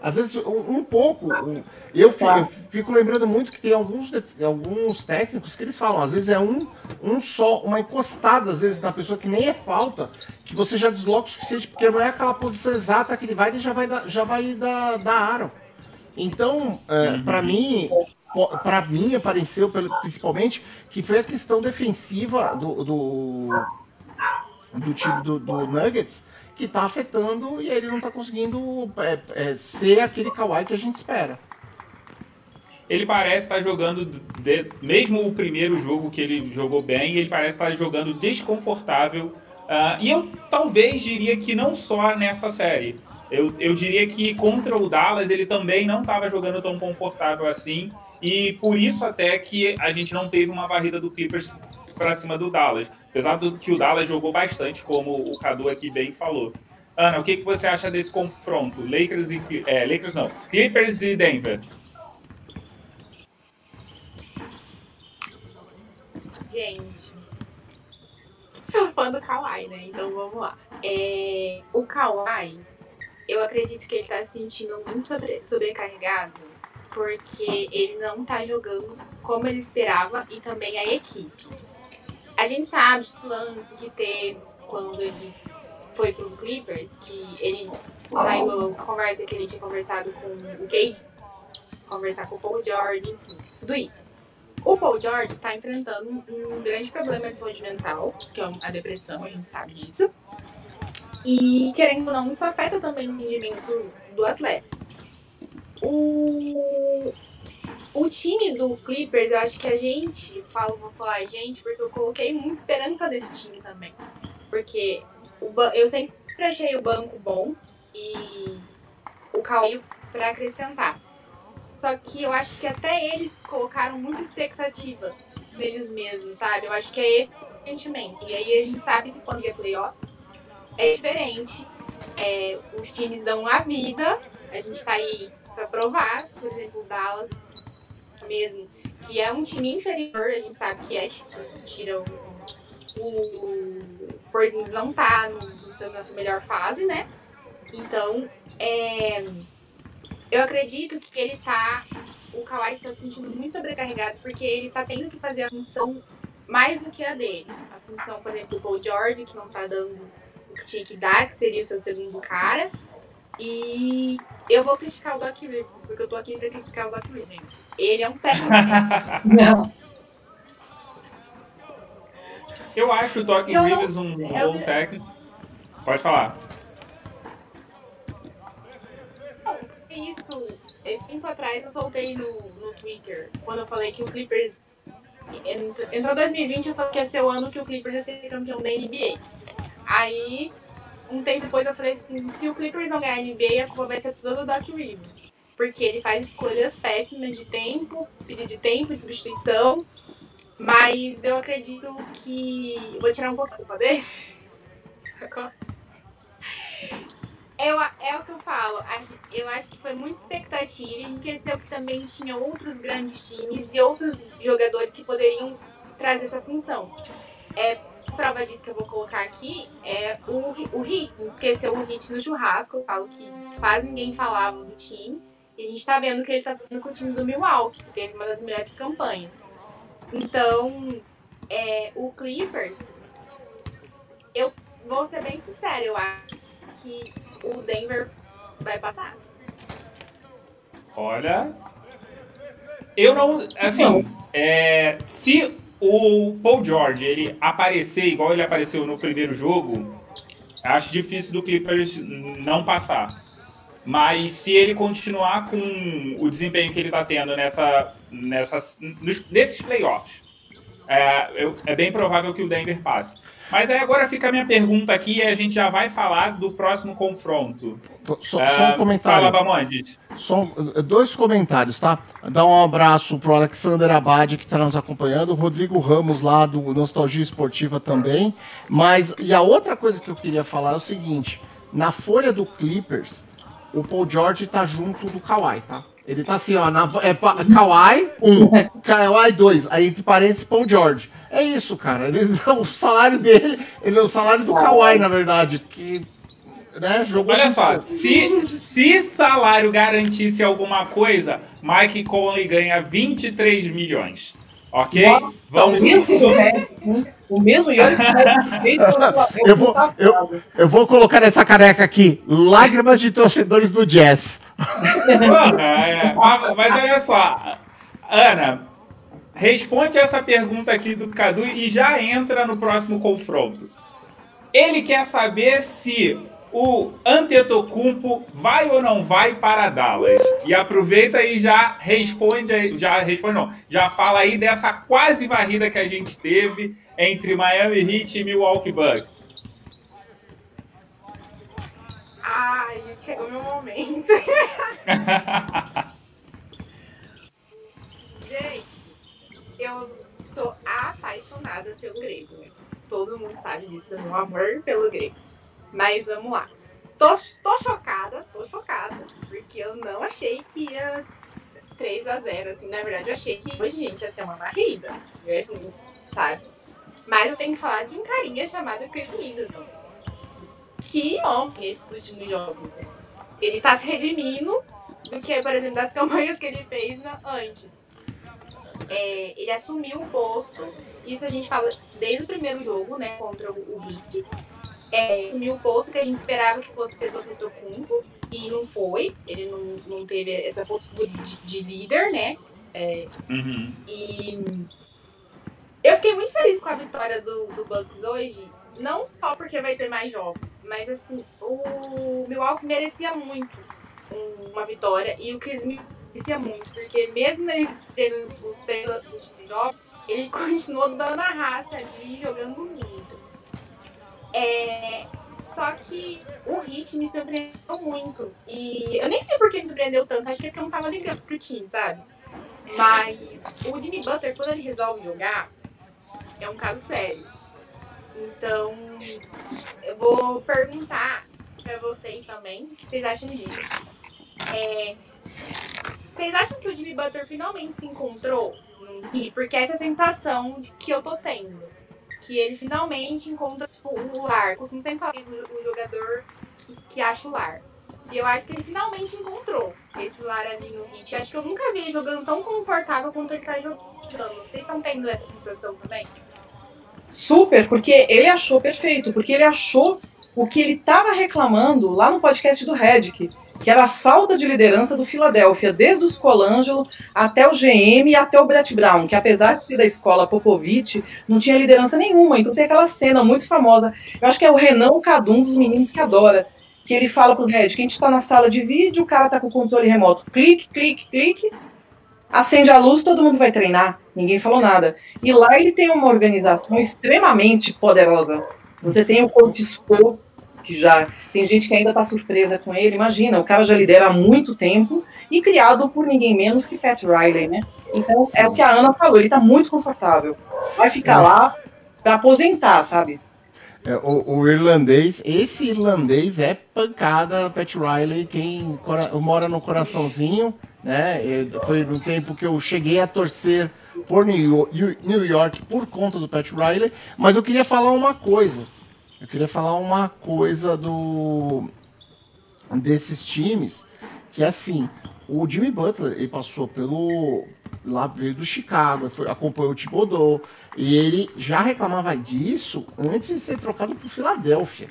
Às vezes, um, um pouco. um- eu, fi- Tá. eu fico lembrando muito que tem alguns, alguns técnicos que eles falam, às vezes é um, um só, uma encostada, às vezes, na pessoa que nem é falta, que você já desloca o suficiente, porque não é aquela posição exata que ele vai, ele já vai dar, já vai dar, dar aro. Então, é, para mim, pra mim apareceu principalmente que foi a questão defensiva do, do, do time do, do Nuggets que tá afetando e ele não tá conseguindo é, é, ser aquele Kawhi que a gente espera. Ele parece estar jogando, de- mesmo o primeiro jogo que ele jogou bem, ele parece estar jogando desconfortável. Ah, e eu talvez diria que não só nessa série. Eu, eu diria que contra o Dallas ele também não estava jogando tão confortável assim. E por isso até que a gente não teve uma varrida do Clippers para cima do Dallas. Apesar do que o Dallas jogou bastante, como o Cadu aqui bem falou. Ana, o que, que você acha desse confronto? Lakers e. É, Lakers não. Clippers e Denver. Gente, sou fã do Kawhi, né? Então vamos lá. É, o Kawhi, eu acredito que ele tá se sentindo muito sobre- sobrecarregado porque ele não tá jogando como ele esperava e também a equipe. A gente sabe do lance que teve quando ele foi pro Clippers, que ele saiu a conversa que ele tinha conversado com o Cade, conversar com o Paul George, enfim, tudo isso. O Paul George está enfrentando um grande problema de saúde mental, que é a depressão, a gente sabe disso. E, querendo ou não, isso afeta também o rendimento do atleta. O, o time do Clippers, eu acho que a gente, falo, vou falar gente, porque eu coloquei muita esperança nesse time também. Porque o, eu sempre achei o banco bom e o Kawhi para acrescentar. Só que eu acho que até eles colocaram muita expectativa neles mesmos, sabe? Eu acho que é esse sentimento. E aí a gente sabe que quando é playoff é diferente. É, os times dão a vida, a gente tá aí pra provar, por exemplo, o Dallas mesmo, que é um time inferior, a gente sabe que é, tira o, o, o Porzingis não tá no, no seu, na sua melhor fase, né? Então, é, eu acredito que ele tá. O Kawhi está se sentindo muito sobrecarregado porque ele tá tendo que fazer a função mais do que a dele. A função, por exemplo, do Paul George, que não tá dando o que tinha que seria o seu segundo cara. E eu vou criticar o Doc Rivers, porque eu tô aqui pra criticar o Doc Rivers. Ele é um técnico. Não. Eu acho o Doc Eu Rivers um, um eu- bom técnico. Pode falar. Isso, esse tempo atrás eu soltei no, no Twitter, quando eu falei que o Clippers. ent- Entrou 2020, eu falei que ia ser o ano que o Clippers ia ser campeão da NBA. Aí, um tempo depois, eu falei assim: se o Clippers não ganhar a NBA, a culpa vai ser toda do Doc Rivers. Porque ele faz escolhas péssimas de tempo, pedir de tempo, de substituição. Mas eu acredito que. Vou tirar um pouco a culpa dele. Eu, é o que eu falo. Eu acho que foi muita expectativa e esqueceu que também tinha outros grandes times e outros jogadores que poderiam trazer essa função. É, prova disso que eu vou colocar aqui é o, o Hit. Esqueceu o Hit no churrasco. Eu falo que quase ninguém falava do time. E a gente tá vendo que ele tá fazendo com o time do Milwaukee, que teve uma das melhores campanhas. Então, é, o Clippers, eu vou ser bem sincero, eu acho que o Denver vai passar. Olha. Eu não. Assim, é, se o Paul George ele aparecer igual ele apareceu no primeiro jogo, acho difícil do Clippers não passar. Mas se ele continuar com o desempenho que ele está tendo nessa, nessas, nesses playoffs, é, é bem provável que o Denver passe. Mas aí agora fica a minha pergunta aqui e a gente já vai falar do próximo confronto. Só, só um ah, comentário. Fala, Bamondes. Só dois comentários, tá? Dá um abraço pro Alexander Abad, que está nos acompanhando, o Rodrigo Ramos, lá do Nostalgia Esportiva também. Mas, e a outra coisa que eu queria falar é o seguinte: na folha do Clippers, o Paul George tá junto do Kawhi, tá? Ele tá assim, ó, na, é Kawhi 1, um, Kawhi 2, aí entre parênteses Paul George. É isso, cara. Ele, o salário dele, ele é o salário do Kawhi, na verdade, que né, jogou Olha só, se, se salário garantisse alguma coisa, Mike Conley ganha 23 milhões. Ok? Vamos. O mesmo Yannis eu, vou, eu, eu vou colocar nessa careca aqui: lágrimas de torcedores do Jazz. É, mas olha só, Ana, responde essa pergunta aqui do Cadu e já entra no próximo confronto. Ele quer saber se o Antetokounmpo vai ou não vai para Dallas? E aproveita e já responde já responde não, já fala aí dessa quase varrida que a gente teve entre Miami Heat e Milwaukee Bucks. Ai, chegou meu momento. gente, eu sou apaixonada pelo grego. Todo mundo sabe disso, do meu amor pelo grego. Mas vamos lá. Tô, tô chocada, tô chocada, porque eu não achei que ia 3 a 0 assim. Na verdade, eu achei que hoje, gente, ia ser uma barriga. Sabe? Mas eu tenho que falar de um carinha chamado Chris Middleton. Que homem esses últimos jogos. Ele tá se redimindo do que, por exemplo, das campanhas que ele fez na, antes. É, ele assumiu o posto, isso a gente fala desde o primeiro jogo, né, contra o, o Heat é, assumiu o posto que a gente esperava que fosse ser do Tocumpo e não foi. Ele não, não teve essa postura de, de líder, né? É, uhum. E eu fiquei muito feliz com a vitória do, do Bucks hoje, não só porque vai ter mais jogos, mas assim, o Milwaukee merecia muito uma vitória e o Chris merecia muito, porque mesmo eles tendo os três jogos, ele continuou dando a raça ali, jogando muito. É, só que o Hit me surpreendeu muito. E eu nem sei por que me surpreendeu tanto, acho que é porque eu não tava ligando pro time, sabe? Mas o Jimmy Butler, quando ele resolve jogar, é um caso sério. Então, eu vou perguntar pra vocês também o que vocês acham disso. É, vocês acham que o Jimmy Butler finalmente se encontrou? Porque essa é a sensação que eu tô tendo que ele finalmente encontra tipo, o lar. Costumo sempre falar do jogador que, que acha o lar. E eu acho que ele finalmente encontrou esse lar ali no Hit. Acho que eu nunca vi ele jogando tão confortável quanto ele tá jogando. Vocês estão tendo essa sensação também? Super, porque ele achou perfeito, porque ele achou o que ele estava reclamando lá no podcast do Redick que era a falta de liderança do Philadelphia, desde o Scolangelo até o GM e até o Brett Brown, que apesar de ser da escola Popovich, não tinha liderança nenhuma. Então tem aquela cena muito famosa. Eu acho que é o Renan Cadu, um dos meninos que adora, que ele fala pro Red, que a gente está na sala de vídeo, o cara tá com o controle remoto, clique, clique, clique, acende a luz, todo mundo vai treinar. Ninguém falou nada. E lá ele tem uma organização extremamente poderosa. Você tem o Coach Spo, que já tem gente que ainda está surpresa com ele. Imagina, o cara já lidera há muito tempo e criado por ninguém menos que Pat Riley, né? Então Sim. é o que a Ana falou, ele está muito confortável. Vai ficar é. lá para aposentar, sabe? É, o, o, irlandês, esse irlandês é pancada, Pat Riley, quem mora no coraçãozinho, né? Foi no tempo que eu cheguei a torcer por New York, New York por conta do Pat Riley, mas eu queria falar uma coisa. Eu queria falar uma coisa do desses times, que é assim, o Jimmy Butler, ele passou pelo lá veio do Chicago, foi, acompanhou o Thibodeau, e ele já reclamava disso antes de ser trocado para Filadélfia.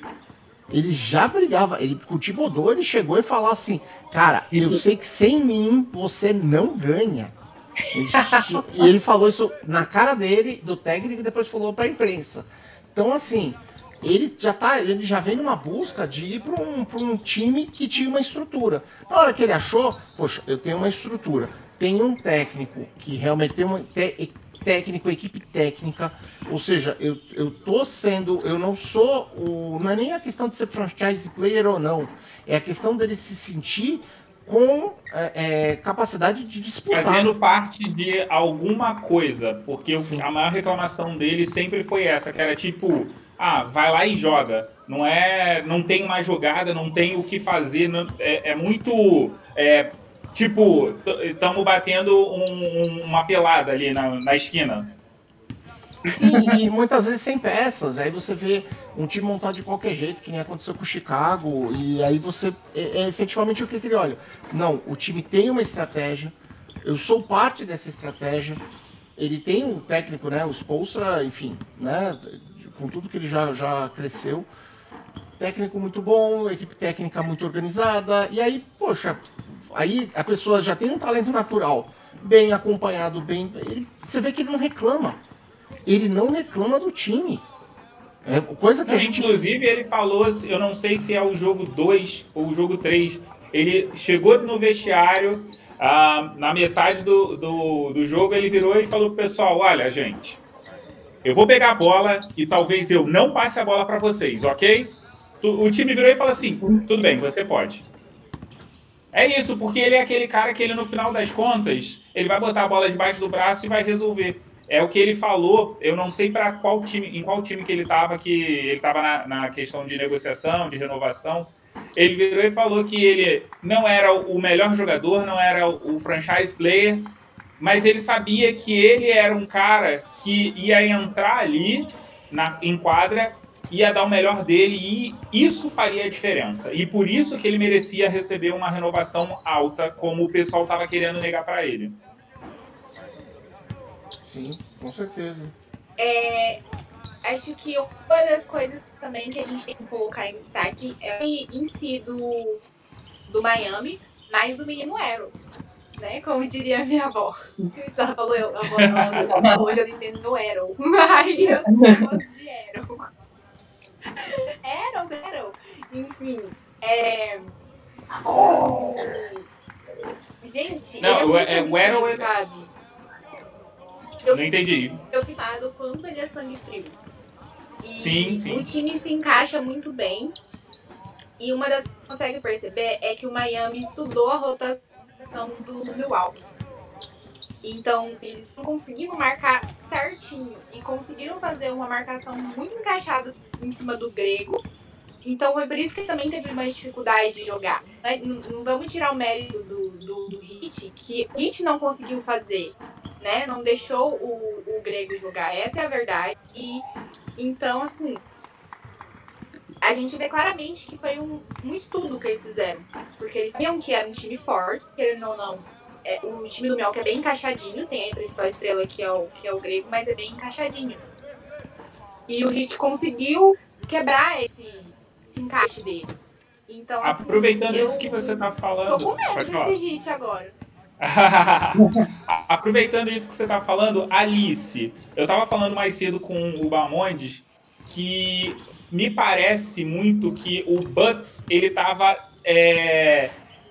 Ele já brigava. Ele, com o Tibodô, ele chegou e falou assim: Cara, eu sei que sem mim você não ganha. e ele falou isso na cara dele, do técnico, e depois falou para a imprensa. Então, assim, ele já tá, ele já vem numa busca de ir para um, um time que tinha uma estrutura. Na hora que ele achou, poxa, eu tenho uma estrutura, tenho um técnico que realmente tem uma te, técnico, equipe técnica, ou seja, eu, eu tô sendo, eu não sou o, não é nem a questão de ser franchise player ou não, é a questão dele se sentir com é, é, capacidade de disputar. Fazendo parte de alguma coisa, porque Sim. a maior reclamação dele sempre foi essa, que era tipo, ah, vai lá e joga. Não é, não tem uma jogada, não tem o que fazer, não, é, é, muito é, tipo, estamos batendo um, uma pelada ali na, na esquina. Sim, e muitas vezes sem peças. Aí você vê um time montado de qualquer jeito, que nem aconteceu com o Chicago, e aí você é, é efetivamente o que, que ele olha. Não, o time tem uma estratégia, eu sou parte dessa estratégia. Ele tem um técnico, né? O Spolstra, enfim, né? Com tudo que ele já, já cresceu. Técnico muito bom, equipe técnica muito organizada. E aí, poxa, aí a pessoa já tem um talento natural, bem acompanhado, bem. Ele, você vê que ele não reclama ele não reclama do time. É coisa que não, a gente. Inclusive, ele falou, eu não sei se é o jogo 2 ou o jogo 3. Ele chegou no vestiário, ah, na metade do, do, do jogo, ele virou e falou pro pessoal: Olha, gente, eu vou pegar a bola e talvez eu não passe a bola para vocês, ok? O time virou e falou assim: Tudo bem, você pode. É isso, porque ele é aquele cara que ele, no final das contas, ele vai botar a bola debaixo do braço e vai resolver. É o que ele falou, eu não sei para qual time, em qual time que ele estava, que ele estava na, na, questão de negociação, de renovação. Ele virou e falou que ele não era o melhor jogador, não era o franchise player, mas ele sabia que ele era um cara que ia entrar ali na, em quadra, ia dar o melhor dele e isso faria a diferença. E por isso que ele merecia receber uma renovação alta, como o pessoal estava querendo negar para ele. Sim, com certeza. É, acho que uma das coisas também que a gente tem que colocar em destaque é em si do, do Miami, mas o menino Arrow. Né? Como diria a minha avó. Ela falou, eu, a avó, hoje eu entendo Arrow. Aí eu gosto de Arrow. Arrow, Arrow. Enfim, é... Gente, não, é, o Arrow é, sabe? Eu, não entendi. Eu fico do quanto ele é sangue frio. E sim, sim. o time se encaixa muito bem. E uma das que consegue perceber é que o Miami estudou a rotação do Milwaukee. Então, eles estão conseguindo marcar certinho e conseguiram fazer uma marcação muito encaixada em cima do grego. Então, foi por isso que também teve mais dificuldade de jogar. Né? Não, não, vamos tirar o mérito do, do, do Hit, que o Hit não conseguiu fazer né? Não deixou o, o grego jogar. Essa é a verdade. E então, assim, a gente vê claramente que foi um, um estudo que eles fizeram. Porque eles sabiam que era um time forte, querendo ou não. É, o time do Melk é bem encaixadinho, tem a principal estrela que é, o, que é o grego, mas é bem encaixadinho. E o Hit conseguiu quebrar esse, esse encaixe deles. Então, assim, Aproveitando isso que você está falando. Tô com medo desse hit agora. Aproveitando isso que você está falando, Alice, eu estava falando mais cedo com o Bamondes que me parece muito que o Bucks ele estava é,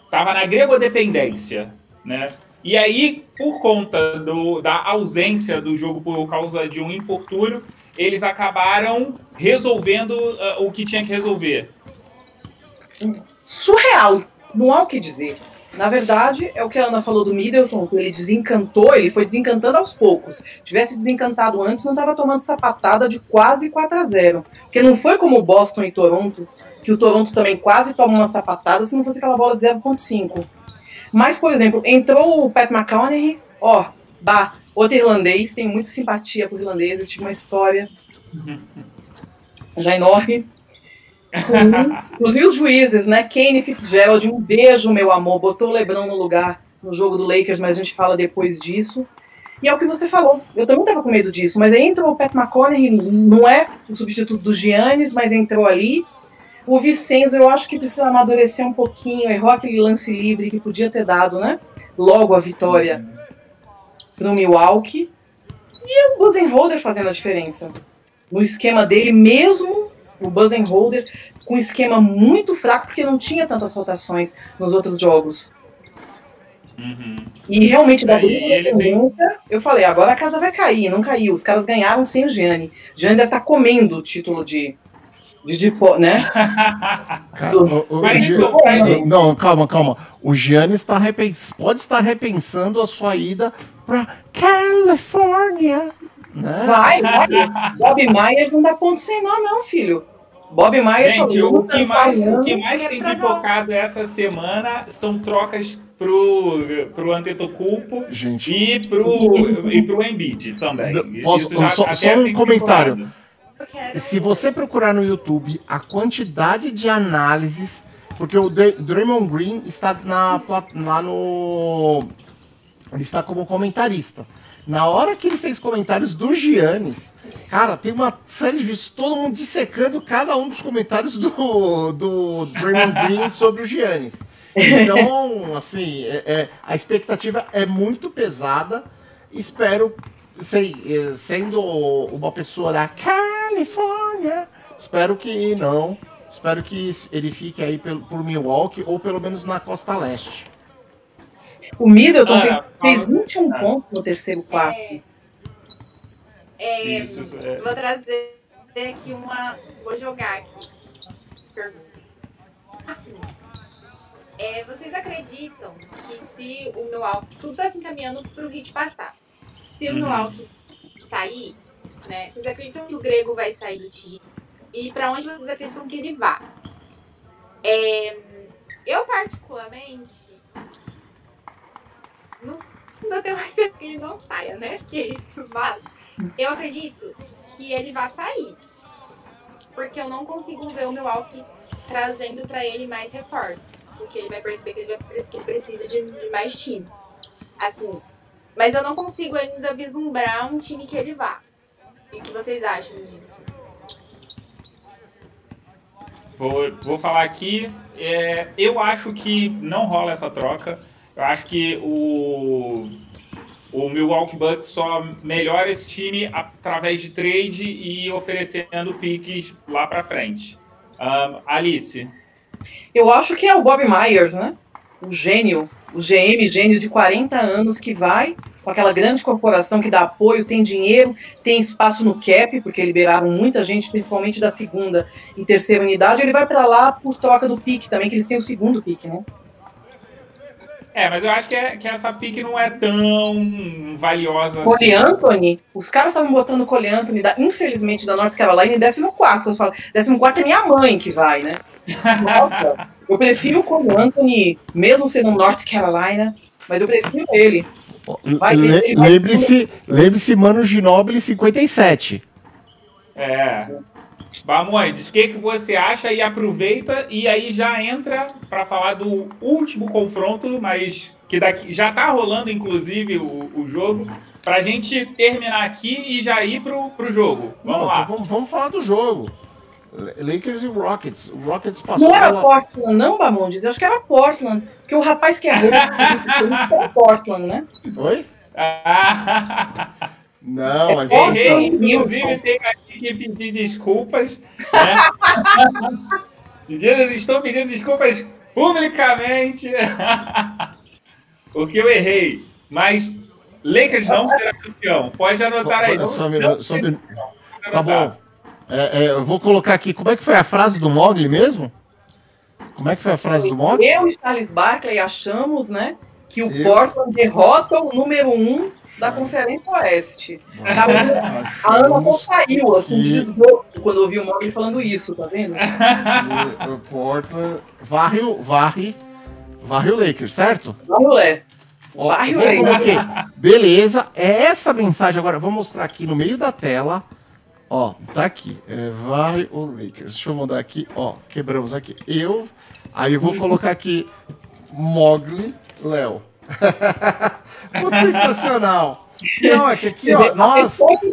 tava na gregodependência, né? E aí, por conta do, da ausência do jogo por causa de um infortúnio, eles acabaram resolvendo uh, o que tinha que resolver. Surreal, não há o que dizer. Na verdade, é o que a Ana falou do Middleton, que ele desencantou, ele foi desencantando aos poucos. Tivesse desencantado antes, não estava tomando sapatada de quase 4 a 0 Porque não foi como Boston e Toronto, que o Toronto também quase toma uma sapatada se não fosse aquela bola de 0.5. Mas, por exemplo, entrou o Pat McConaughey, ó, bah, outro irlandês, tem muita simpatia por irlandeses, tive uma história já enorme. Inclusive os juízes, né? Kane Fitzgerald, um beijo, meu amor. Botou o Lebron no lugar no jogo do Lakers, mas a gente fala depois disso. E é o que você falou. Eu também estava com medo disso, mas aí entrou o Pat McConaughey, não é o substituto do Giannis, mas entrou ali. O Vicenzo, eu acho que precisa amadurecer um pouquinho. Errou aquele lance livre que podia ter dado, né? Logo a vitória para o Milwaukee. E o Buzenholder fazendo a diferença. No esquema dele, mesmo o Buzenholder com um esquema muito fraco, porque não tinha tantas rotações nos outros jogos. Uhum. E realmente, da É, ele tem- eu falei, agora a casa vai cair, não caiu. Os caras ganharam sem o Gianni. Gianni deve estar comendo o título de, de, né? Cara, o- o Mas Gian- então. Não, calma, calma. O Giannis está repens... pode estar repensando a sua ida para Califórnia. Né? Vai, vai. Bob Myers não dá ponto sem nó, não, filho. Bob Myers Gente, falou, o que mais, o que "Não, mais tem pipocado essa semana são trocas pro, pro Antetokounmpo Gente, e pro, e pro Embiid também. Posso- Isso já só- até só um comentário. pipocado. Se você procurar no YouTube a quantidade de análises, porque o Dra- Draymond Green está na, lá no. Ele está como comentarista. Na hora que ele fez comentários do Giannis, cara, tem uma série de vídeos, todo mundo dissecando cada um dos comentários do, do Draymond Green sobre o Giannis. Então, assim, é- é, a expectativa é muito pesada. Espero, sei, eh, sendo uma pessoa da Califórnia, espero que não. Espero que ele fique aí pelo, por Milwaukee ou pelo menos na costa leste. O Middleton Ah, fez, fez fala- 21 ah. pontos no terceiro quarto. É, é, Isso, isso, é. Vou trazer aqui uma. Vou jogar aqui. Pergunta. É, vocês acreditam que se o Milwaukee. Tudo tá se encaminhando pro Hit passar. Se o Uhum. Milwaukee sair, né? Vocês acreditam que o Grego vai sair do time? E pra onde vocês acreditam que ele vá? É, eu, particularmente. Não, não tenho mais certeza que ele não saia, né? Porque, mas eu acredito que ele vai sair. Porque eu não consigo ver o Milwaukee trazendo pra ele mais reforços. Porque ele vai perceber que ele, vai, que ele precisa de, de mais time. Assim. Mas eu não consigo ainda vislumbrar um time que ele vá. E o que vocês acham disso? Vou, vou falar aqui. é, eu acho que não rola essa troca. Eu acho que o, o Milwaukee Bucks só melhora esse time através de trade e oferecendo piques lá pra frente. Ahn, Alice, Eu acho que é o Bob Myers, né? O gênio, o GM, gênio de 40 anos que vai com aquela grande corporação que dá apoio, tem dinheiro, tem espaço no cap, porque liberaram muita gente, principalmente da segunda e terceira unidade. Ele vai para lá por troca do pique também, que eles têm o segundo pique, né? É, mas eu acho que, é- que essa pique não é tão valiosa Cole assim. Anthony, os caras estavam botando o Cole Anthony, da, infelizmente, da North Carolina em 14. Eu falo, 14 é minha mãe que vai, né? Nossa, eu prefiro o Cole Anthony, mesmo sendo um North Carolina, mas eu prefiro ele. Lembre-se, lembre-se, Mano Ginóbili 57. É. Bamondes, o que, que você acha e aproveita e aí já entra para falar do último confronto, mas que daqui já tá rolando inclusive o, o jogo, pra gente terminar aqui e já ir pro, pro jogo. Vamos Não, lá. então vamos, vamos falar do jogo. Lakers e Rockets. O Rockets passou Não era lá. Portland, não, Bamondes? Eu acho que era Portland. Porque o rapaz que é era Portland, né? Oi? Não, mas. É errei, Portland, inclusive tenho aqui que pedir desculpas. Né? Estou pedindo desculpas publicamente. Porque eu errei. Mas Lakers não será campeão. Pode anotar aí. Só só precisa minuto. Tá bom. É, é, eu vou colocar aqui. Como é que foi a frase do Mogli mesmo? Como é que foi a frase do Mogli? Eu e Charles Barkley achamos, né, que o Eu- Portland derrota o número um da Conferência Oeste. A Ana saiu, assim, que- de desgosto quando ouviu o Mogli falando isso, tá vendo? que o Portland varre, o- varre, varre o Lakers, certo? Ó, Varre eu o Lakers. coloquei. Beleza, é essa mensagem agora. Vou mostrar aqui no meio da tela. Ó, tá aqui. É, varre o Lakers. Deixa eu mudar aqui. Ó, quebramos aqui. Eu. Aí eu vou colocar aqui Mogli Léo. Muito sensacional. Não, é que aqui, ó.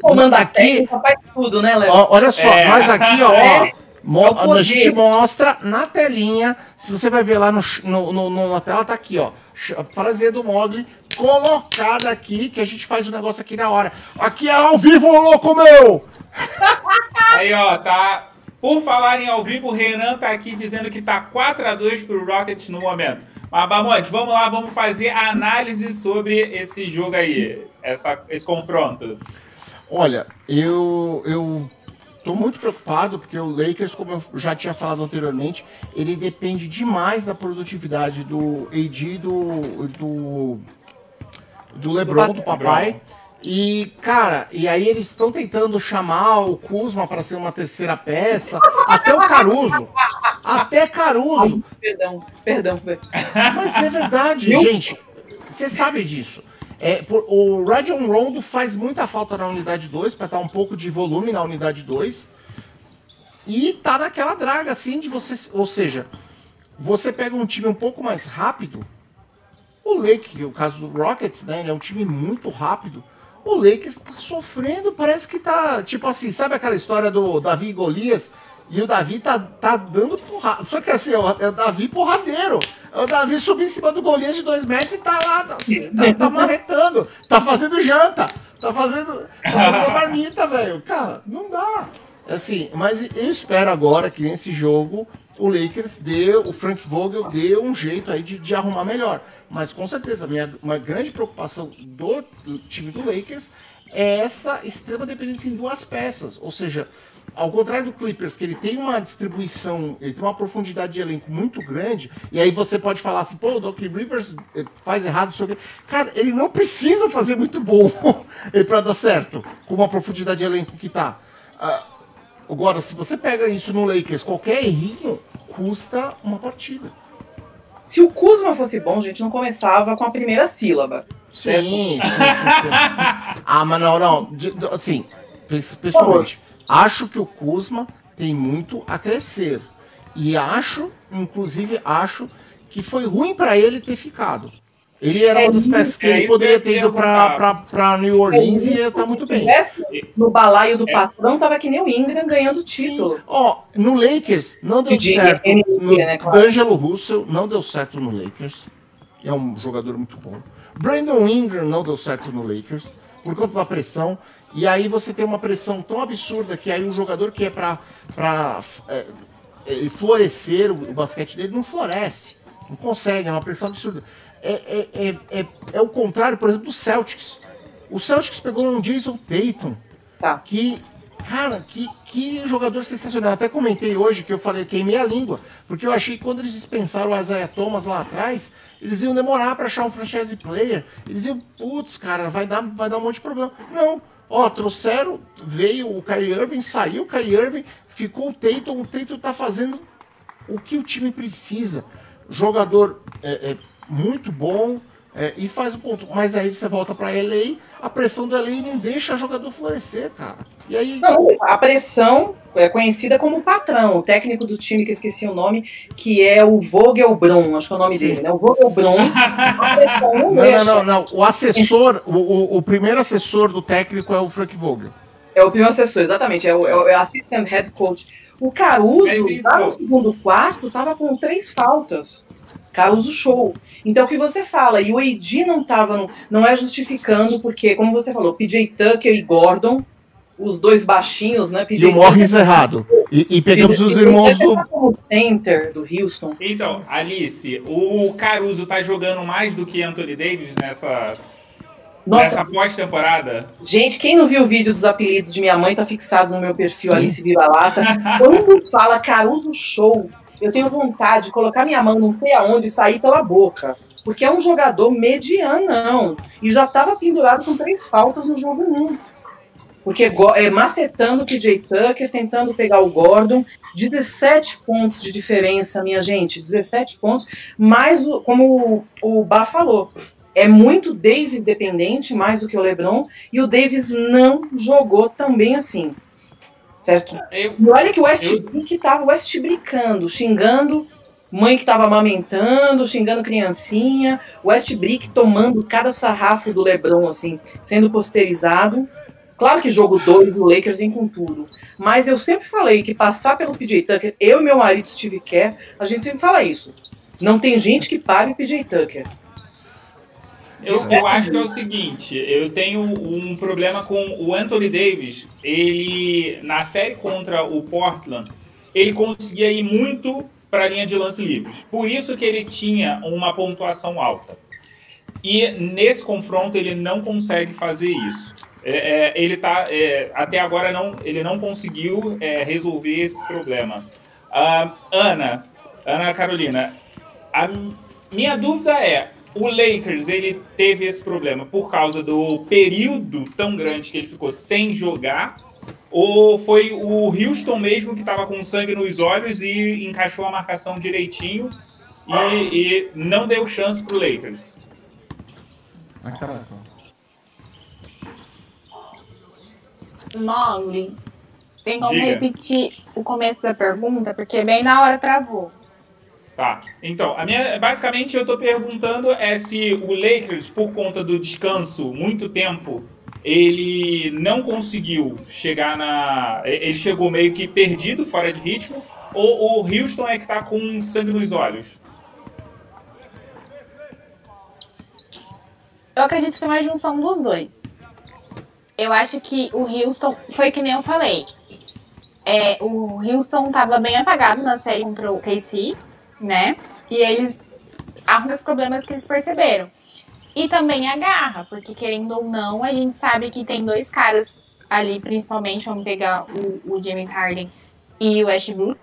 Comanda a aqui- faz tudo, né, Léo? Ó, olha só, É. nós aqui, ó, ó, É. Mo a gente mostra na telinha. Se você vai ver lá no, no, no, na tela, tá aqui, ó. Frase do Mogli colocada aqui, que a gente faz o negócio aqui na hora. Aqui é ao vivo, louco meu! Aí, ó, tá. Por falar em ao vivo, o Renan tá aqui dizendo que tá 4 a 2 pro Rockets no momento. Mas, Bamonte, vamos lá, vamos fazer a análise sobre esse jogo aí, essa, esse confronto. Olha, eu, eu tô muito preocupado porque o Lakers, como eu já tinha falado anteriormente, ele depende demais da produtividade do AD do, do, do LeBron, do papai. E, cara, e aí eles estão tentando chamar o Kuzma para ser uma terceira peça, até o Caruso. Até Caruso. Perdão, perdão. Mas é verdade, gente. Você sabe disso. É, por, o Rajon Rondo faz muita falta na unidade 2 para dar um pouco de volume na unidade 2. E tá naquela draga assim de você. Ou seja, você pega um time um pouco mais rápido. O Lake, o caso do Rockets, né? Ele é um time muito rápido o Lakers tá sofrendo, parece que tá, tipo assim, sabe aquela história do Davi e Golias? E o Davi tá, tá dando porrada. Só que assim, é o Davi porradeiro. É o Davi subir em cima do Golias de dois metros e tá lá, tá, tá, tá marretando, tá fazendo janta, tá fazendo, tá fazendo marmita, velho. Cara, não dá. Assim, mas eu espero agora que nesse jogo o Lakers deu, o Frank Vogel deu um jeito aí de, de arrumar melhor. Mas com certeza, minha, uma grande preocupação do, time do Lakers é essa extrema dependência em duas peças. Ou seja, ao contrário do Clippers, que ele tem uma distribuição, ele tem uma profundidade de elenco muito grande, e aí você pode falar assim, pô, o Doc Rivers eh, faz errado sobre. Cara, ele não precisa fazer muito bom para dar certo, com uma profundidade de elenco que tá. Uh, Agora, se você pega isso no Lakers, qualquer errinho custa uma partida. Se o Kuzma fosse bom, a gente não começava com a primeira sílaba. Sim, sim, sim, sim. ah, mas não, não. Assim, pessoalmente, acho que o Kuzma tem muito a crescer. E acho, inclusive, acho que foi ruim para ele ter ficado. Ele era é, uma das peças que é ele poderia ter ido para New Orleans é, e ia estar tá muito bem. No balaio do é. patrão, tava que nem o Ingram ganhando título. Ó, no Lakers não deu certo. No né, claro. D'Angelo Russell não deu certo no Lakers. É um jogador muito bom. Brandon Ingram não deu certo no Lakers por conta da pressão. E aí você tem uma pressão tão absurda que aí um jogador que é para é, é, florescer o, o basquete dele não floresce. Não consegue, é uma pressão absurda é, é, é, é, é o contrário, por exemplo, do Celtics. O Celtics pegou um Jason Tatum, tá. que, cara, que, que jogador sensacional. Até comentei hoje que eu falei, queimei a língua, porque eu achei que quando eles dispensaram o Isaiah Thomas lá atrás, eles iam demorar para achar um franchise player. Eles iam, putz, cara, vai dar, vai dar um monte de problema. Não, ó, trouxeram, veio o Kyrie Irving, saiu o Kyrie Irving, ficou o Tatum, o Tatum tá fazendo o que o time precisa. Jogador é, é, muito bom é, e faz o ponto. Mas aí você volta para LA, a pressão do LA não deixa o jogador florescer, cara. E aí. Não, a pressão é conhecida como patrão, o técnico do time que eu esqueci o nome, que é o Vogelbron, acho que é o nome Sim. dele, né? O Vogelbron. não, não, não, não, não, O assessor, o, o, o, primeiro assessor do técnico é o Frank Vogel. É o primeiro assessor, exatamente, é o, é o é assistant head coach. O Caruso, lá no segundo quarto, tava com três faltas. Caruso show. Então, o que você fala, e o AD não tava, não é justificando, porque, como você falou, PJ Tucker e Gordon, os dois baixinhos, né? PJ e o Morris errado. E, e pegamos PJ, os irmãos do. Como center do Houston. Então, Alice, o Caruso tá jogando mais do que Anthony Davis nessa. Nossa. Nessa pós-temporada? Gente, quem não viu o vídeo dos apelidos de minha mãe tá fixado no meu perfil Sim. Alice Vira-Lata. Quando fala Caruso Show, eu tenho vontade de colocar minha mão não sei aonde e sair pela boca. Porque é um jogador medianão. E já estava pendurado com três faltas no jogo 1. Porque é, macetando o PJ Tucker, tentando pegar o Gordon. 17 pontos de diferença, minha gente. 17 pontos. Mas, como o, o Bá falou, é muito Davis dependente, mais do que o LeBron. E o Davis não jogou tão bem assim. Certo? Eu, e olha que o Westbrook estava Westbrickando, xingando mãe que estava amamentando, xingando criancinha, Westbrook tomando cada sarrafo do Lebron, assim, sendo posterizado. Claro que jogo 2 do Lakers vem com tudo. Mas eu sempre falei que passar pelo PJ Tucker, eu e meu marido Steve Kerr, a gente sempre fala isso. Não tem gente que pare o PJ Tucker. Eu, eu, acho que é o seguinte, eu tenho um problema com o Anthony Davis. Ele, na série contra o Portland, ele conseguia ir muito para a linha de lance livres. Por isso que ele tinha uma pontuação alta. E nesse confronto ele não consegue fazer isso. É, é, ele tá é, até agora não ele não conseguiu é, resolver esse problema. Uh, Ana, Ana Carolina, a minha dúvida é o Lakers ele teve esse problema por causa do período tão grande que ele ficou sem jogar ou foi o Houston mesmo que estava com sangue nos olhos e encaixou a marcação direitinho e, e não deu chance para o Lakers? Ah, caraca. Mogli, tem como Diga. repetir o começo da pergunta? Porque bem na hora travou. Tá. Então, a minha, basicamente eu estou perguntando é se o Lakers, por conta do descanso, muito tempo, ele não conseguiu chegar na. Ele chegou meio que perdido, fora de ritmo, ou o Houston é que está com sangue nos olhos? Eu acredito que foi uma junção dos dois eu acho que o Houston, foi que nem eu falei, é, o Houston tava bem apagado na série contra o KC, né? E eles arrumam os problemas que eles perceberam. E também a garra, porque querendo ou não, a gente sabe que tem dois caras ali, principalmente, vamos pegar o, o James Harden e o Westbrook,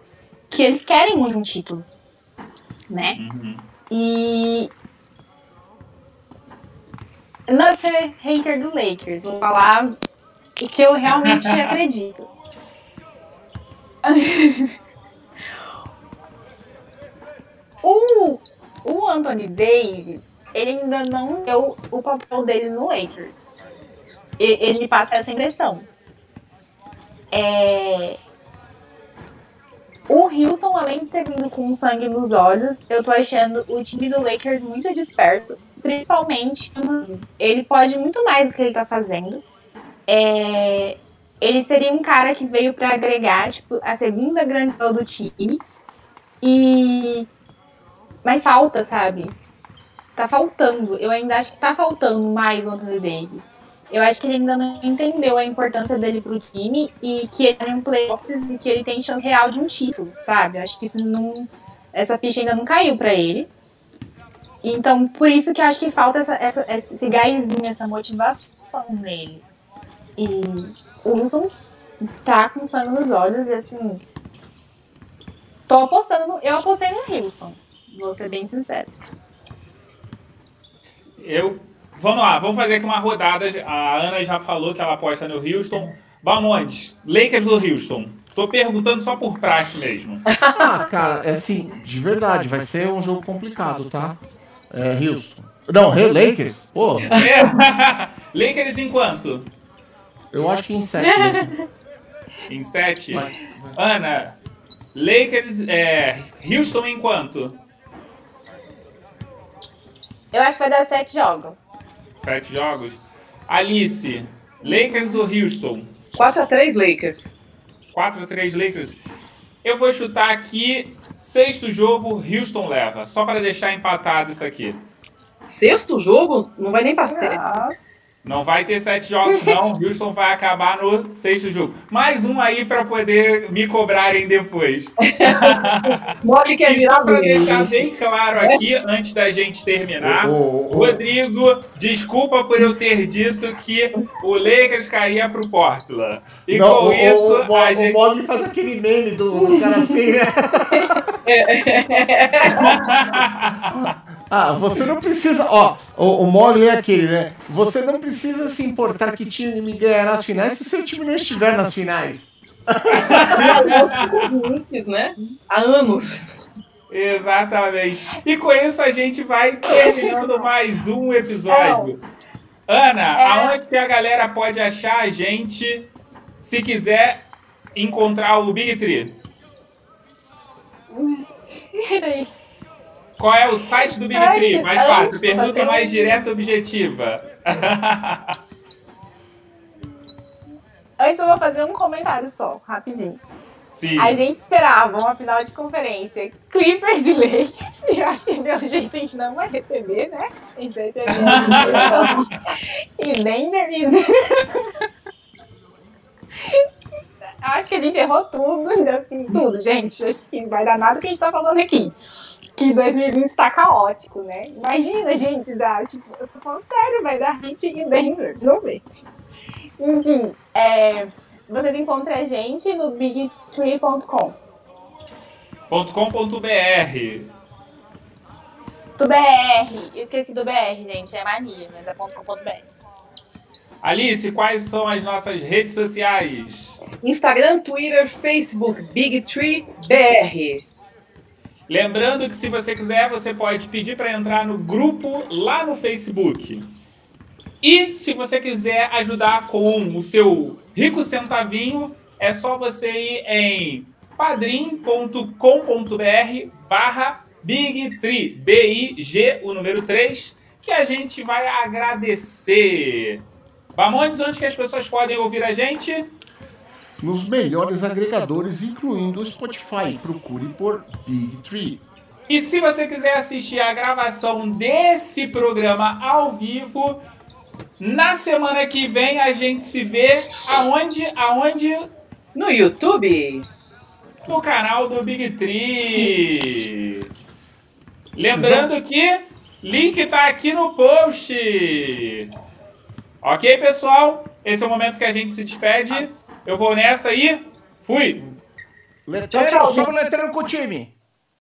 que eles querem muito um título, né? Uhum. E não ser hater do Lakers, vou falar o que eu realmente acredito. o, o Anthony Davis, ele ainda não deu o papel dele no Lakers. Ele me passa essa impressão. É... O Houston, além de ter vindo com sangue nos olhos, eu tô achando o time do Lakers muito desperto principalmente, ele pode muito mais do que ele tá fazendo. É, ele seria um cara que veio para agregar, tipo, a segunda grande do time. E. Mas falta, sabe? Tá faltando. Eu ainda acho que tá faltando mais o Anthony Davis. Eu acho que ele ainda não entendeu a importância dele pro time e que ele tem um playoffs e que ele tem chance real de um título, sabe? Eu acho que isso não. Essa ficha ainda não caiu para ele. Então, por isso que eu acho que falta essa, essa, esse gásinho, essa motivação nele. E o Wilson tá com sangue nos olhos e assim. Tô apostando no, Eu apostei no Houston, vou ser bem sincero. Eu. Vamos lá, vamos fazer aqui uma rodada. A Ana já falou que ela aposta no Houston. Balmontes, Lakers do Houston. Tô perguntando só por praxe mesmo. Ah, cara, é assim, de verdade, vai ser um jogo complicado, tá? É, Houston. Não, Lakers? Pô. É. Lakers em quanto? Eu acho que em 7 mesmo. Em 7? Ana, Lakers, é, Houston em quanto? Eu acho que vai dar 7 jogos. 7 jogos? Alice, Lakers ou Houston? 4x3 Lakers. 4x3 Lakers. Eu vou chutar aqui Sexto jogo, Houston leva. Só para deixar empatado isso aqui. Sexto jogo? Não vai nem passar. Não vai ter sete jogos, não. Houston vai acabar no sexto jogo. Mais um aí para poder me cobrarem depois. Mole quer virar só para deixar bem claro aqui, antes da gente terminar, Rodrigo, desculpa por eu ter dito que o Lakers caía pro Portland. E não, com o, isso. O, a gente... o faz aquele meme do, do cara assim, né? Ah, você não precisa. Ó, o, o Mogli é aquele, né? Você não precisa se importar que time ganhará as finais se o seu time não estiver nas finais. né? Há anos. Exatamente. E com isso a gente vai terminando mais um episódio. Ana, é. aonde que a galera pode achar a gente se quiser encontrar o Big Tree? Peraí. Qual é o site do Tree? Mais fácil. Pergunta mais direta e objetiva. Antes eu vou fazer um comentário só, rapidinho. Sim. A gente esperava uma final de conferência Clippers e Lakers. E acho que pelo jeito a gente não vai receber, né? A gente vai receber. e nem devido. Acho que a gente errou tudo, assim, tudo, gente. Acho que não vai dar nada que a gente tá falando aqui. Que 2020 tá caótico, né? Imagina, gente, dá, tipo, eu tô falando sério, vai dar hit em Denver, resolver. Enfim, é, vocês encontram a gente no bigtree.com. .com.br Do BR, eu esqueci do BR, gente, é mania, mas é .com.br. Alice, quais são as nossas redes sociais? Instagram, Twitter, Facebook, Big Tree BR. Lembrando que se você quiser, você pode pedir para entrar no grupo lá no Facebook. E se você quiser ajudar com o seu rico centavinho, é só você ir em padrim.com.br barra Big3, B-I-G, o número 3, que a gente vai agradecer. Bamondes, onde que as pessoas podem ouvir a gente? Nos melhores agregadores, incluindo o Spotify. Procure por Big Tree. E se você quiser assistir a gravação desse programa ao vivo, na semana que vem a gente se vê aonde? Aonde? No YouTube. No canal do Big Tree. Lembrando que link tá aqui no post. Ok, pessoal? Esse é o momento que a gente se despede. Eu vou nessa aí. Fui. Letreiro, Tchau, tchau. sobe o letreiro com o time.